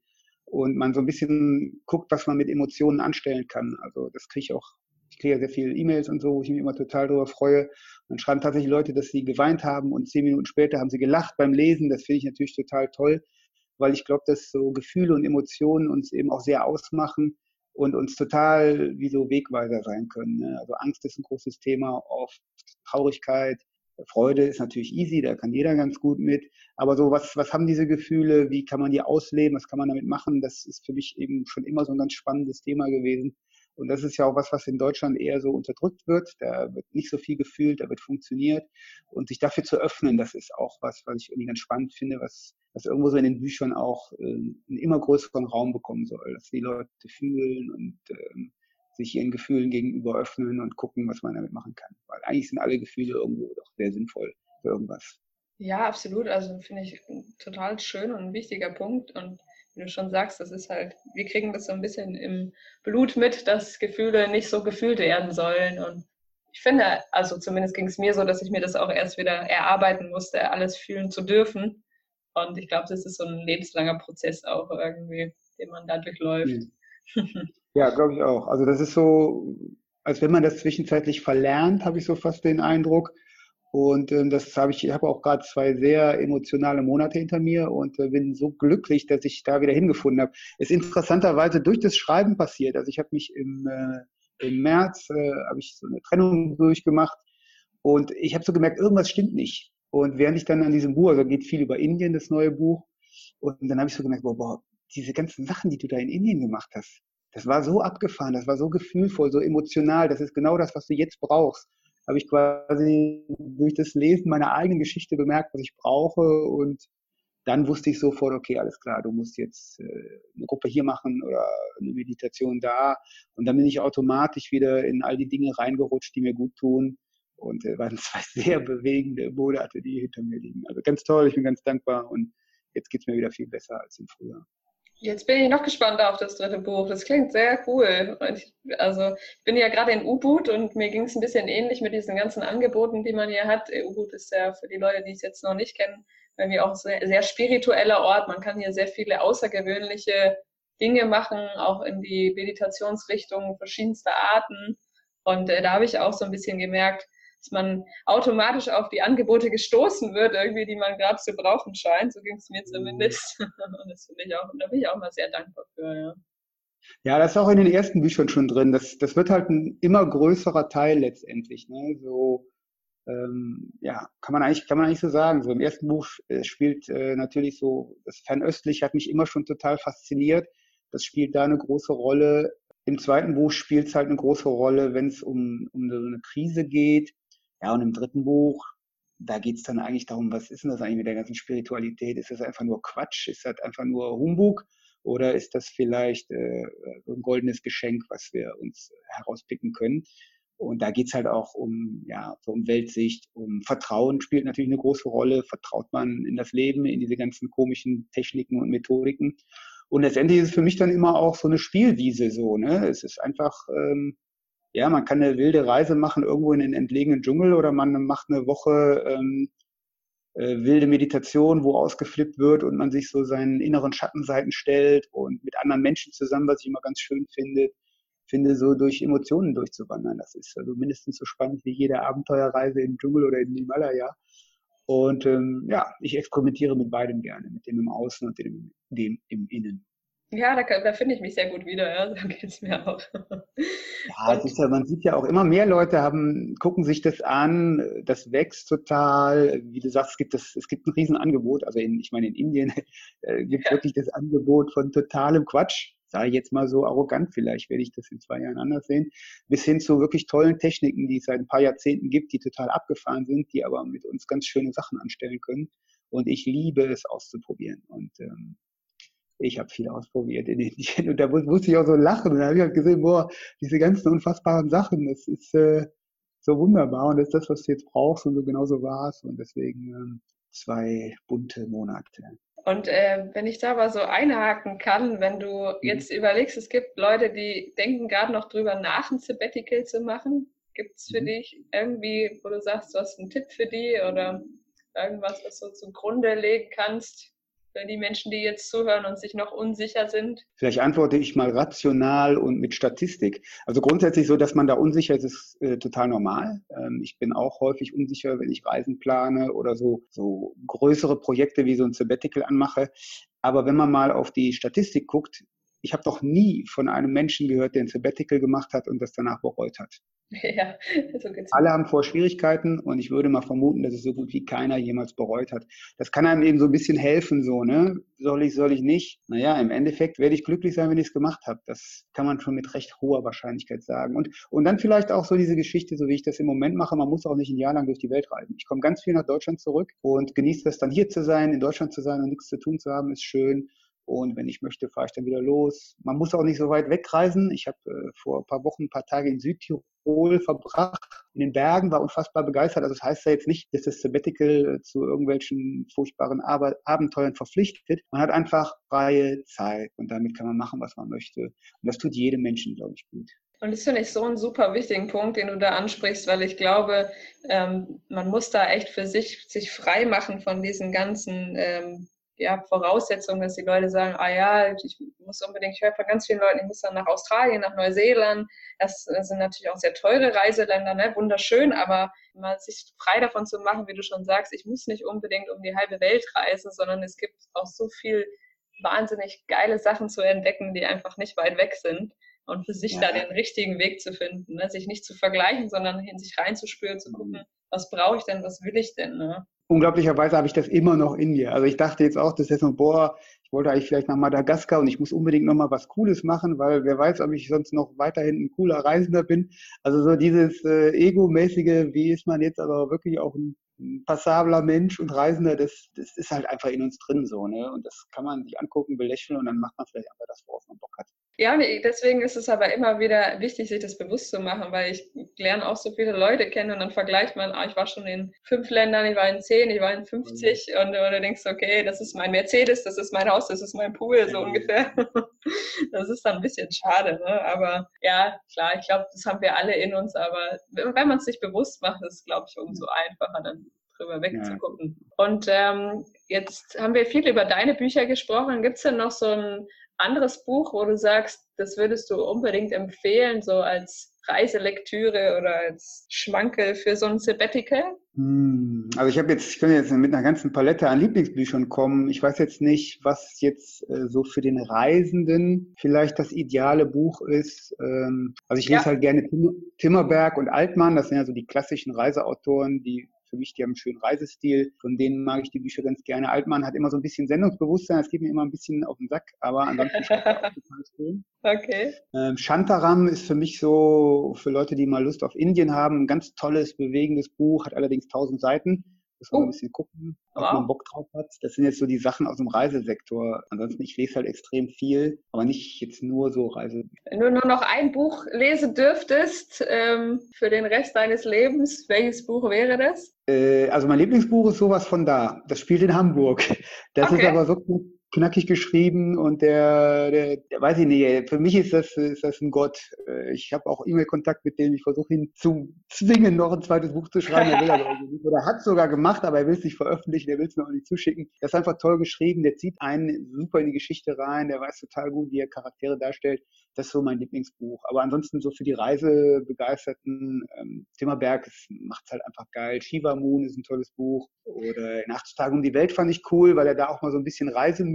Und man so ein bisschen guckt, was man mit Emotionen anstellen kann. Also das kriege ich auch ich kriege ja sehr viele E-Mails und so, wo ich mich immer total darüber freue. Dann schreiben tatsächlich Leute, dass sie geweint haben und zehn Minuten später haben sie gelacht beim Lesen. Das finde ich natürlich total toll, weil ich glaube, dass so Gefühle und Emotionen uns eben auch sehr ausmachen und uns total wie so Wegweiser sein können. Ne? Also Angst ist ein großes Thema, oft Traurigkeit, Freude ist natürlich easy, da kann jeder ganz gut mit. Aber so, was, was haben diese Gefühle? Wie kann man die ausleben? Was kann man damit machen? Das ist für mich eben schon immer so ein ganz spannendes Thema gewesen. Und das ist ja auch was, was in Deutschland eher so unterdrückt wird. Da wird nicht so viel gefühlt, da wird funktioniert. Und sich dafür zu öffnen, das ist auch was, was ich irgendwie ganz spannend finde, was, was irgendwo so in den Büchern auch äh, einen immer größeren Raum bekommen soll, dass die Leute fühlen und ähm, sich ihren Gefühlen gegenüber öffnen und gucken, was man damit machen kann. Weil eigentlich sind alle Gefühle irgendwo doch sehr sinnvoll für irgendwas. Ja, absolut. Also finde ich total schön und ein wichtiger Punkt. Und wie du schon sagst, das ist halt, wir kriegen das so ein bisschen im Blut mit, dass Gefühle nicht so gefühlt werden sollen. Und ich finde, also zumindest ging es mir so, dass ich mir das auch erst wieder erarbeiten musste, alles fühlen zu dürfen. Und ich glaube, das ist so ein lebenslanger Prozess auch irgendwie, den man da durchläuft. Ja, glaube ich auch. Also das ist so, als wenn man das zwischenzeitlich verlernt, habe ich so fast den Eindruck. Und ähm, das habe ich, ich habe auch gerade zwei sehr emotionale Monate hinter mir und äh, bin so glücklich, dass ich da wieder hingefunden habe. Ist interessanterweise durch das Schreiben passiert. Also ich habe mich im, äh, im März äh, habe ich so eine Trennung durchgemacht und ich habe so gemerkt, irgendwas stimmt nicht. Und während ich dann an diesem Buch, also geht viel über Indien, das neue Buch, und dann habe ich so gemerkt, boah, boah, diese ganzen Sachen, die du da in Indien gemacht hast, das war so abgefahren, das war so gefühlvoll, so emotional, das ist genau das, was du jetzt brauchst habe ich quasi durch das Lesen meiner eigenen Geschichte bemerkt, was ich brauche und dann wusste ich sofort, okay, alles klar, du musst jetzt äh, eine Gruppe hier machen oder eine Meditation da. Und dann bin ich automatisch wieder in all die Dinge reingerutscht, die mir gut tun. Und äh, waren zwei sehr bewegende Monate, die hinter mir liegen. Also ganz toll, ich bin ganz dankbar und jetzt geht's mir wieder viel besser als im Frühjahr. Jetzt bin ich noch gespannter auf das dritte Buch. Das klingt sehr cool. Ich, also ich bin ja gerade in U-Boot und mir ging es ein bisschen ähnlich mit diesen ganzen Angeboten, die man hier hat. U-Boot ist ja für die Leute, die es jetzt noch nicht kennen, irgendwie auch ein sehr, sehr spiritueller Ort. Man kann hier sehr viele außergewöhnliche Dinge machen, auch in die Meditationsrichtung verschiedenster Arten. Und äh, da habe ich auch so ein bisschen gemerkt, dass man automatisch auf die Angebote gestoßen wird, irgendwie, die man gerade zu brauchen scheint. So ging es mir zumindest. Und das finde ich auch, da bin ich auch mal sehr dankbar für, ja. Ja, das ist auch in den ersten Büchern schon drin. Das, das wird halt ein immer größerer Teil letztendlich. Ne? So, ähm, ja, kann man eigentlich, kann man eigentlich so sagen. So im ersten Buch äh, spielt äh, natürlich so, das Fernöstliche hat mich immer schon total fasziniert. Das spielt da eine große Rolle. Im zweiten Buch spielt es halt eine große Rolle, wenn es um, um so eine Krise geht. Ja, und im dritten Buch, da geht es dann eigentlich darum, was ist denn das eigentlich mit der ganzen Spiritualität? Ist das einfach nur Quatsch? Ist das einfach nur Humbug? Oder ist das vielleicht äh, ein goldenes Geschenk, was wir uns herauspicken können? Und da geht's halt auch um, ja, so um Weltsicht, um Vertrauen spielt natürlich eine große Rolle. Vertraut man in das Leben, in diese ganzen komischen Techniken und Methodiken? Und letztendlich ist es für mich dann immer auch so eine Spielwiese so, ne? Es ist einfach, ähm, ja, man kann eine wilde Reise machen irgendwo in den entlegenen Dschungel oder man macht eine Woche ähm, äh, wilde Meditation, wo ausgeflippt wird und man sich so seinen inneren Schattenseiten stellt und mit anderen Menschen zusammen, was ich immer ganz schön finde, finde, so durch Emotionen durchzuwandern. Das ist also mindestens so spannend wie jede Abenteuerreise im Dschungel oder in Himalaya. Und ähm, ja, ich experimentiere mit beidem gerne, mit dem im Außen und dem, dem im Innen. Ja, da, da finde ich mich sehr gut wieder, ja, so geht es mir auch. Ja, es ist ja, man sieht ja auch immer mehr Leute haben, gucken sich das an, das wächst total. Wie du sagst, es gibt, das, es gibt ein Riesenangebot. Also in, ich meine, in Indien äh, gibt es ja. wirklich das Angebot von totalem Quatsch. Sage ich jetzt mal so arrogant, vielleicht werde ich das in zwei Jahren anders sehen, bis hin zu wirklich tollen Techniken, die es seit ein paar Jahrzehnten gibt, die total abgefahren sind, die aber mit uns ganz schöne Sachen anstellen können. Und ich liebe es auszuprobieren. Und ähm, ich habe viel ausprobiert in Indien und da musste ich auch so lachen und da habe ich halt gesehen, boah, diese ganzen unfassbaren Sachen, das ist äh, so wunderbar und das ist das, was du jetzt brauchst und so genauso war es und deswegen ähm, zwei bunte Monate. Und äh, wenn ich da aber so einhaken kann, wenn du mhm. jetzt überlegst, es gibt Leute, die denken gerade noch drüber nach, ein Sabbatical zu machen. Gibt es für mhm. dich irgendwie, wo du sagst, du hast einen Tipp für die oder irgendwas, was du zugrunde legen kannst, für die Menschen, die jetzt zuhören und sich noch unsicher sind? Vielleicht antworte ich mal rational und mit Statistik. Also grundsätzlich so, dass man da unsicher ist, ist äh, total normal. Ähm, ich bin auch häufig unsicher, wenn ich Reisen plane oder so, so größere Projekte wie so ein Sabbatical anmache. Aber wenn man mal auf die Statistik guckt, ich habe doch nie von einem Menschen gehört, der ein Sabbatical gemacht hat und das danach bereut hat. Ja, so geht's. Alle haben vor Schwierigkeiten und ich würde mal vermuten, dass es so gut wie keiner jemals bereut hat. Das kann einem eben so ein bisschen helfen, so, ne? Soll ich, soll ich nicht? Naja, im Endeffekt werde ich glücklich sein, wenn ich es gemacht habe. Das kann man schon mit recht hoher Wahrscheinlichkeit sagen. Und, und dann vielleicht auch so diese Geschichte, so wie ich das im Moment mache, man muss auch nicht ein Jahr lang durch die Welt reisen. Ich komme ganz viel nach Deutschland zurück und genieße das dann hier zu sein, in Deutschland zu sein und nichts zu tun zu haben, ist schön. Und wenn ich möchte, fahre ich dann wieder los. Man muss auch nicht so weit wegreisen. Ich habe äh, vor ein paar Wochen ein paar Tage in Südtirol verbracht, in den Bergen, war unfassbar begeistert. Also das heißt ja jetzt nicht, dass das Sabbatical äh, zu irgendwelchen furchtbaren Ab Abenteuern verpflichtet. Man hat einfach freie Zeit und damit kann man machen, was man möchte. Und das tut jedem Menschen, glaube ich, gut. Und das finde ich so einen super wichtigen Punkt, den du da ansprichst, weil ich glaube, ähm, man muss da echt für sich sich frei machen von diesen ganzen ähm, ja, Voraussetzung, dass die Leute sagen, ah ja, ich muss unbedingt, ich höre von ganz vielen Leuten, ich muss dann nach Australien, nach Neuseeland. Das, das sind natürlich auch sehr teure Reiseländer, ne? wunderschön, aber mal sich frei davon zu machen, wie du schon sagst, ich muss nicht unbedingt um die halbe Welt reisen, sondern es gibt auch so viel wahnsinnig geile Sachen zu entdecken, die einfach nicht weit weg sind und für sich ja. da den richtigen Weg zu finden, ne? sich nicht zu vergleichen, sondern in sich reinzuspüren, zu gucken, mhm. was brauche ich denn, was will ich denn. Ne? Unglaublicherweise habe ich das immer noch in mir. Also ich dachte jetzt auch, das ist so, boah, ich wollte eigentlich vielleicht nach Madagaskar und ich muss unbedingt noch mal was Cooles machen, weil wer weiß, ob ich sonst noch weiterhin ein cooler Reisender bin. Also so dieses äh, Ego-mäßige, wie ist man jetzt aber wirklich auch ein passabler Mensch und Reisender, das, das ist halt einfach in uns drin so, ne? Und das kann man sich angucken, belächeln und dann macht man vielleicht einfach das, worauf man Bock hat. Ja, deswegen ist es aber immer wieder wichtig, sich das bewusst zu machen, weil ich lerne auch so viele Leute kennen und dann vergleicht man, ah, ich war schon in fünf Ländern, ich war in zehn, ich war in 50 mhm. und, und du denkst, okay, das ist mein Mercedes, das ist mein Haus, das ist mein Pool, so mhm. ungefähr. Das ist dann ein bisschen schade, ne? aber ja, klar, ich glaube, das haben wir alle in uns, aber wenn man es sich bewusst macht, ist es, glaube ich, umso einfacher dann drüber wegzugucken. Ja. Und ähm, jetzt haben wir viel über deine Bücher gesprochen. Gibt es denn noch so ein anderes Buch, wo du sagst, das würdest du unbedingt empfehlen, so als Reiselektüre oder als Schmankel für so ein Sabbatical? Hm, also ich habe jetzt, ich könnte jetzt mit einer ganzen Palette an Lieblingsbüchern kommen. Ich weiß jetzt nicht, was jetzt äh, so für den Reisenden vielleicht das ideale Buch ist. Ähm, also ich lese ja. halt gerne Timmerberg und Altmann, das sind ja so die klassischen Reiseautoren, die für mich, die haben einen schönen Reisestil. Von denen mag ich die Bücher ganz gerne. Altmann hat immer so ein bisschen Sendungsbewusstsein, das geht mir immer ein bisschen auf den Sack, aber ansonsten ist schön. Okay. Ähm, Shantaram ist für mich so, für Leute, die mal Lust auf Indien haben, ein ganz tolles, bewegendes Buch, hat allerdings tausend Seiten. Muss man oh. ein bisschen gucken, ob wow. man Bock drauf hat. Das sind jetzt so die Sachen aus dem Reisesektor. Ansonsten, ich lese halt extrem viel, aber nicht jetzt nur so Reise. Wenn du nur noch ein Buch lesen dürftest ähm, für den Rest deines Lebens, welches Buch wäre das? Äh, also mein Lieblingsbuch ist sowas von da. Das spielt in Hamburg. Das okay. ist aber so knackig geschrieben und der, der, der weiß ich nicht, für mich ist das, ist das ein Gott. Äh, ich habe auch E-Mail-Kontakt mit dem, ich versuche ihn zu zwingen, noch ein zweites Buch zu schreiben. Er will aber nicht. Oder hat sogar gemacht, aber er will es nicht veröffentlichen, er will es mir auch nicht zuschicken. Er ist einfach toll geschrieben, der zieht einen super in die Geschichte rein, der weiß total gut, wie er Charaktere darstellt. Das ist so mein Lieblingsbuch. Aber ansonsten so für die Reisebegeisterten, ähm, Timmerberg macht es halt einfach geil. Shiva Moon ist ein tolles Buch. Oder in 80 Tagen um die Welt fand ich cool, weil er da auch mal so ein bisschen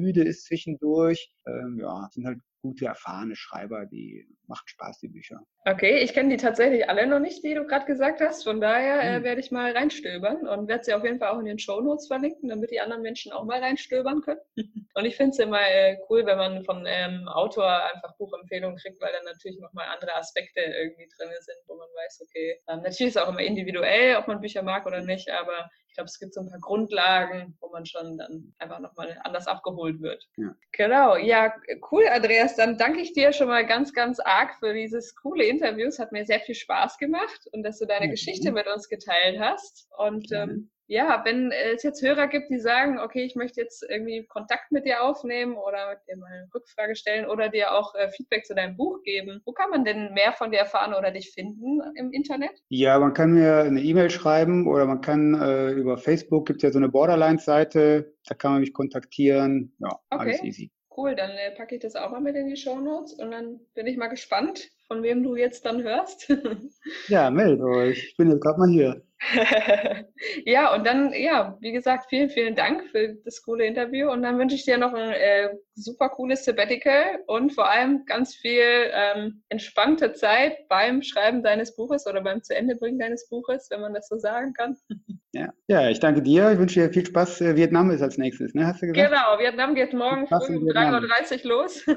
reisemüde ist zwischendurch. Ähm, ja, sind halt gute, erfahrene Schreiber, die machen Spaß, die Bücher. Okay, ich kenne die tatsächlich alle noch nicht, wie du gerade gesagt hast. Von daher äh, hm. werde ich mal reinstöbern und werde sie auf jeden Fall auch in den Show Notes verlinken, damit die anderen Menschen auch mal reinstöbern können. und ich finde es immer äh, cool, wenn man von ähm, Autor einfach Buchempfehlungen kriegt, weil dann natürlich nochmal andere Aspekte irgendwie drin sind, wo man weiß, okay, ähm, natürlich ist es auch immer individuell, ob man Bücher mag oder nicht, aber ich glaube, es gibt so ein paar Grundlagen, wo man schon dann einfach nochmal anders abgeholt wird. Ja. Genau, ja, cool, Andreas. Dann danke ich dir schon mal ganz, ganz arg für dieses coole Interview. Es hat mir sehr viel Spaß gemacht und dass du deine ja. Geschichte mit uns geteilt hast. Und ähm, ja, wenn es jetzt Hörer gibt, die sagen, okay, ich möchte jetzt irgendwie Kontakt mit dir aufnehmen oder dir mal eine Rückfrage stellen oder dir auch äh, Feedback zu deinem Buch geben, wo kann man denn mehr von dir erfahren oder dich finden im Internet? Ja, man kann mir eine E-Mail schreiben oder man kann äh, über Facebook, gibt es ja so eine Borderlines-Seite, da kann man mich kontaktieren. Ja, okay. alles easy. Cool, dann äh, packe ich das auch mal mit in die Show Notes und dann bin ich mal gespannt, von wem du jetzt dann hörst. ja, meldet euch. Ich bin jetzt gerade mal hier. ja, und dann, ja, wie gesagt, vielen, vielen Dank für das coole Interview. Und dann wünsche ich dir noch ein äh, super cooles Sabbatical und vor allem ganz viel ähm, entspannte Zeit beim Schreiben deines Buches oder beim zu Ende bringen deines Buches, wenn man das so sagen kann. ja. ja, ich danke dir. Ich wünsche dir viel Spaß. Äh, Vietnam ist als nächstes, ne? Hast du gesagt? Genau, Vietnam geht morgen früh um 3.30 Uhr los. ah,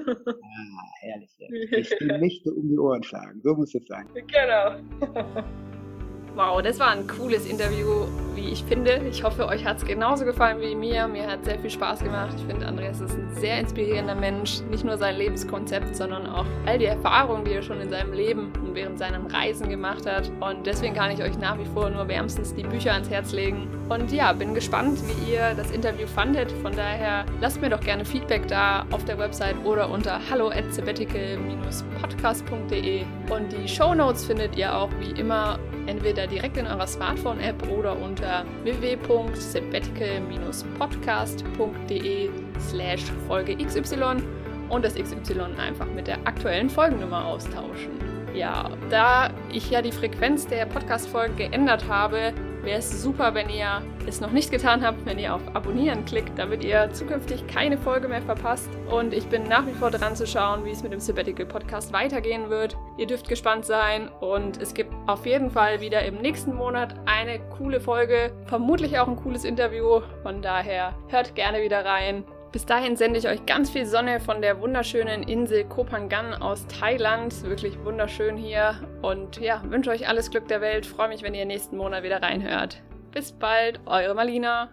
herrlich. Ich bin nicht um die Ohren schlagen. So muss es sein. Genau. Wow, das war ein cooles Interview, wie ich finde. Ich hoffe, euch hat es genauso gefallen wie mir. Mir hat sehr viel Spaß gemacht. Ich finde, Andreas ist ein sehr inspirierender Mensch. Nicht nur sein Lebenskonzept, sondern auch all die Erfahrungen, die er schon in seinem Leben und während seinen Reisen gemacht hat. Und deswegen kann ich euch nach wie vor nur wärmstens die Bücher ans Herz legen. Und ja, bin gespannt, wie ihr das Interview fandet. Von daher lasst mir doch gerne Feedback da auf der Website oder unter hallo at podcastde Und die Show Notes findet ihr auch wie immer entweder direkt in eurer Smartphone-App oder unter www.sabbatical-podcast.de slash Folge XY und das XY einfach mit der aktuellen Folgennummer austauschen. Ja, da ich ja die Frequenz der Podcast-Folgen geändert habe, wäre es super, wenn ihr es noch nicht getan habt, wenn ihr auf Abonnieren klickt, damit ihr zukünftig keine Folge mehr verpasst. Und ich bin nach wie vor dran zu schauen, wie es mit dem Sabbatical Podcast weitergehen wird. Ihr dürft gespannt sein und es gibt auf jeden Fall wieder im nächsten Monat eine coole Folge, vermutlich auch ein cooles Interview. Von daher hört gerne wieder rein. Bis dahin sende ich euch ganz viel Sonne von der wunderschönen Insel Kopangan aus Thailand. Wirklich wunderschön hier. Und ja, wünsche euch alles Glück der Welt. Freue mich, wenn ihr nächsten Monat wieder reinhört. Bis bald, eure Malina.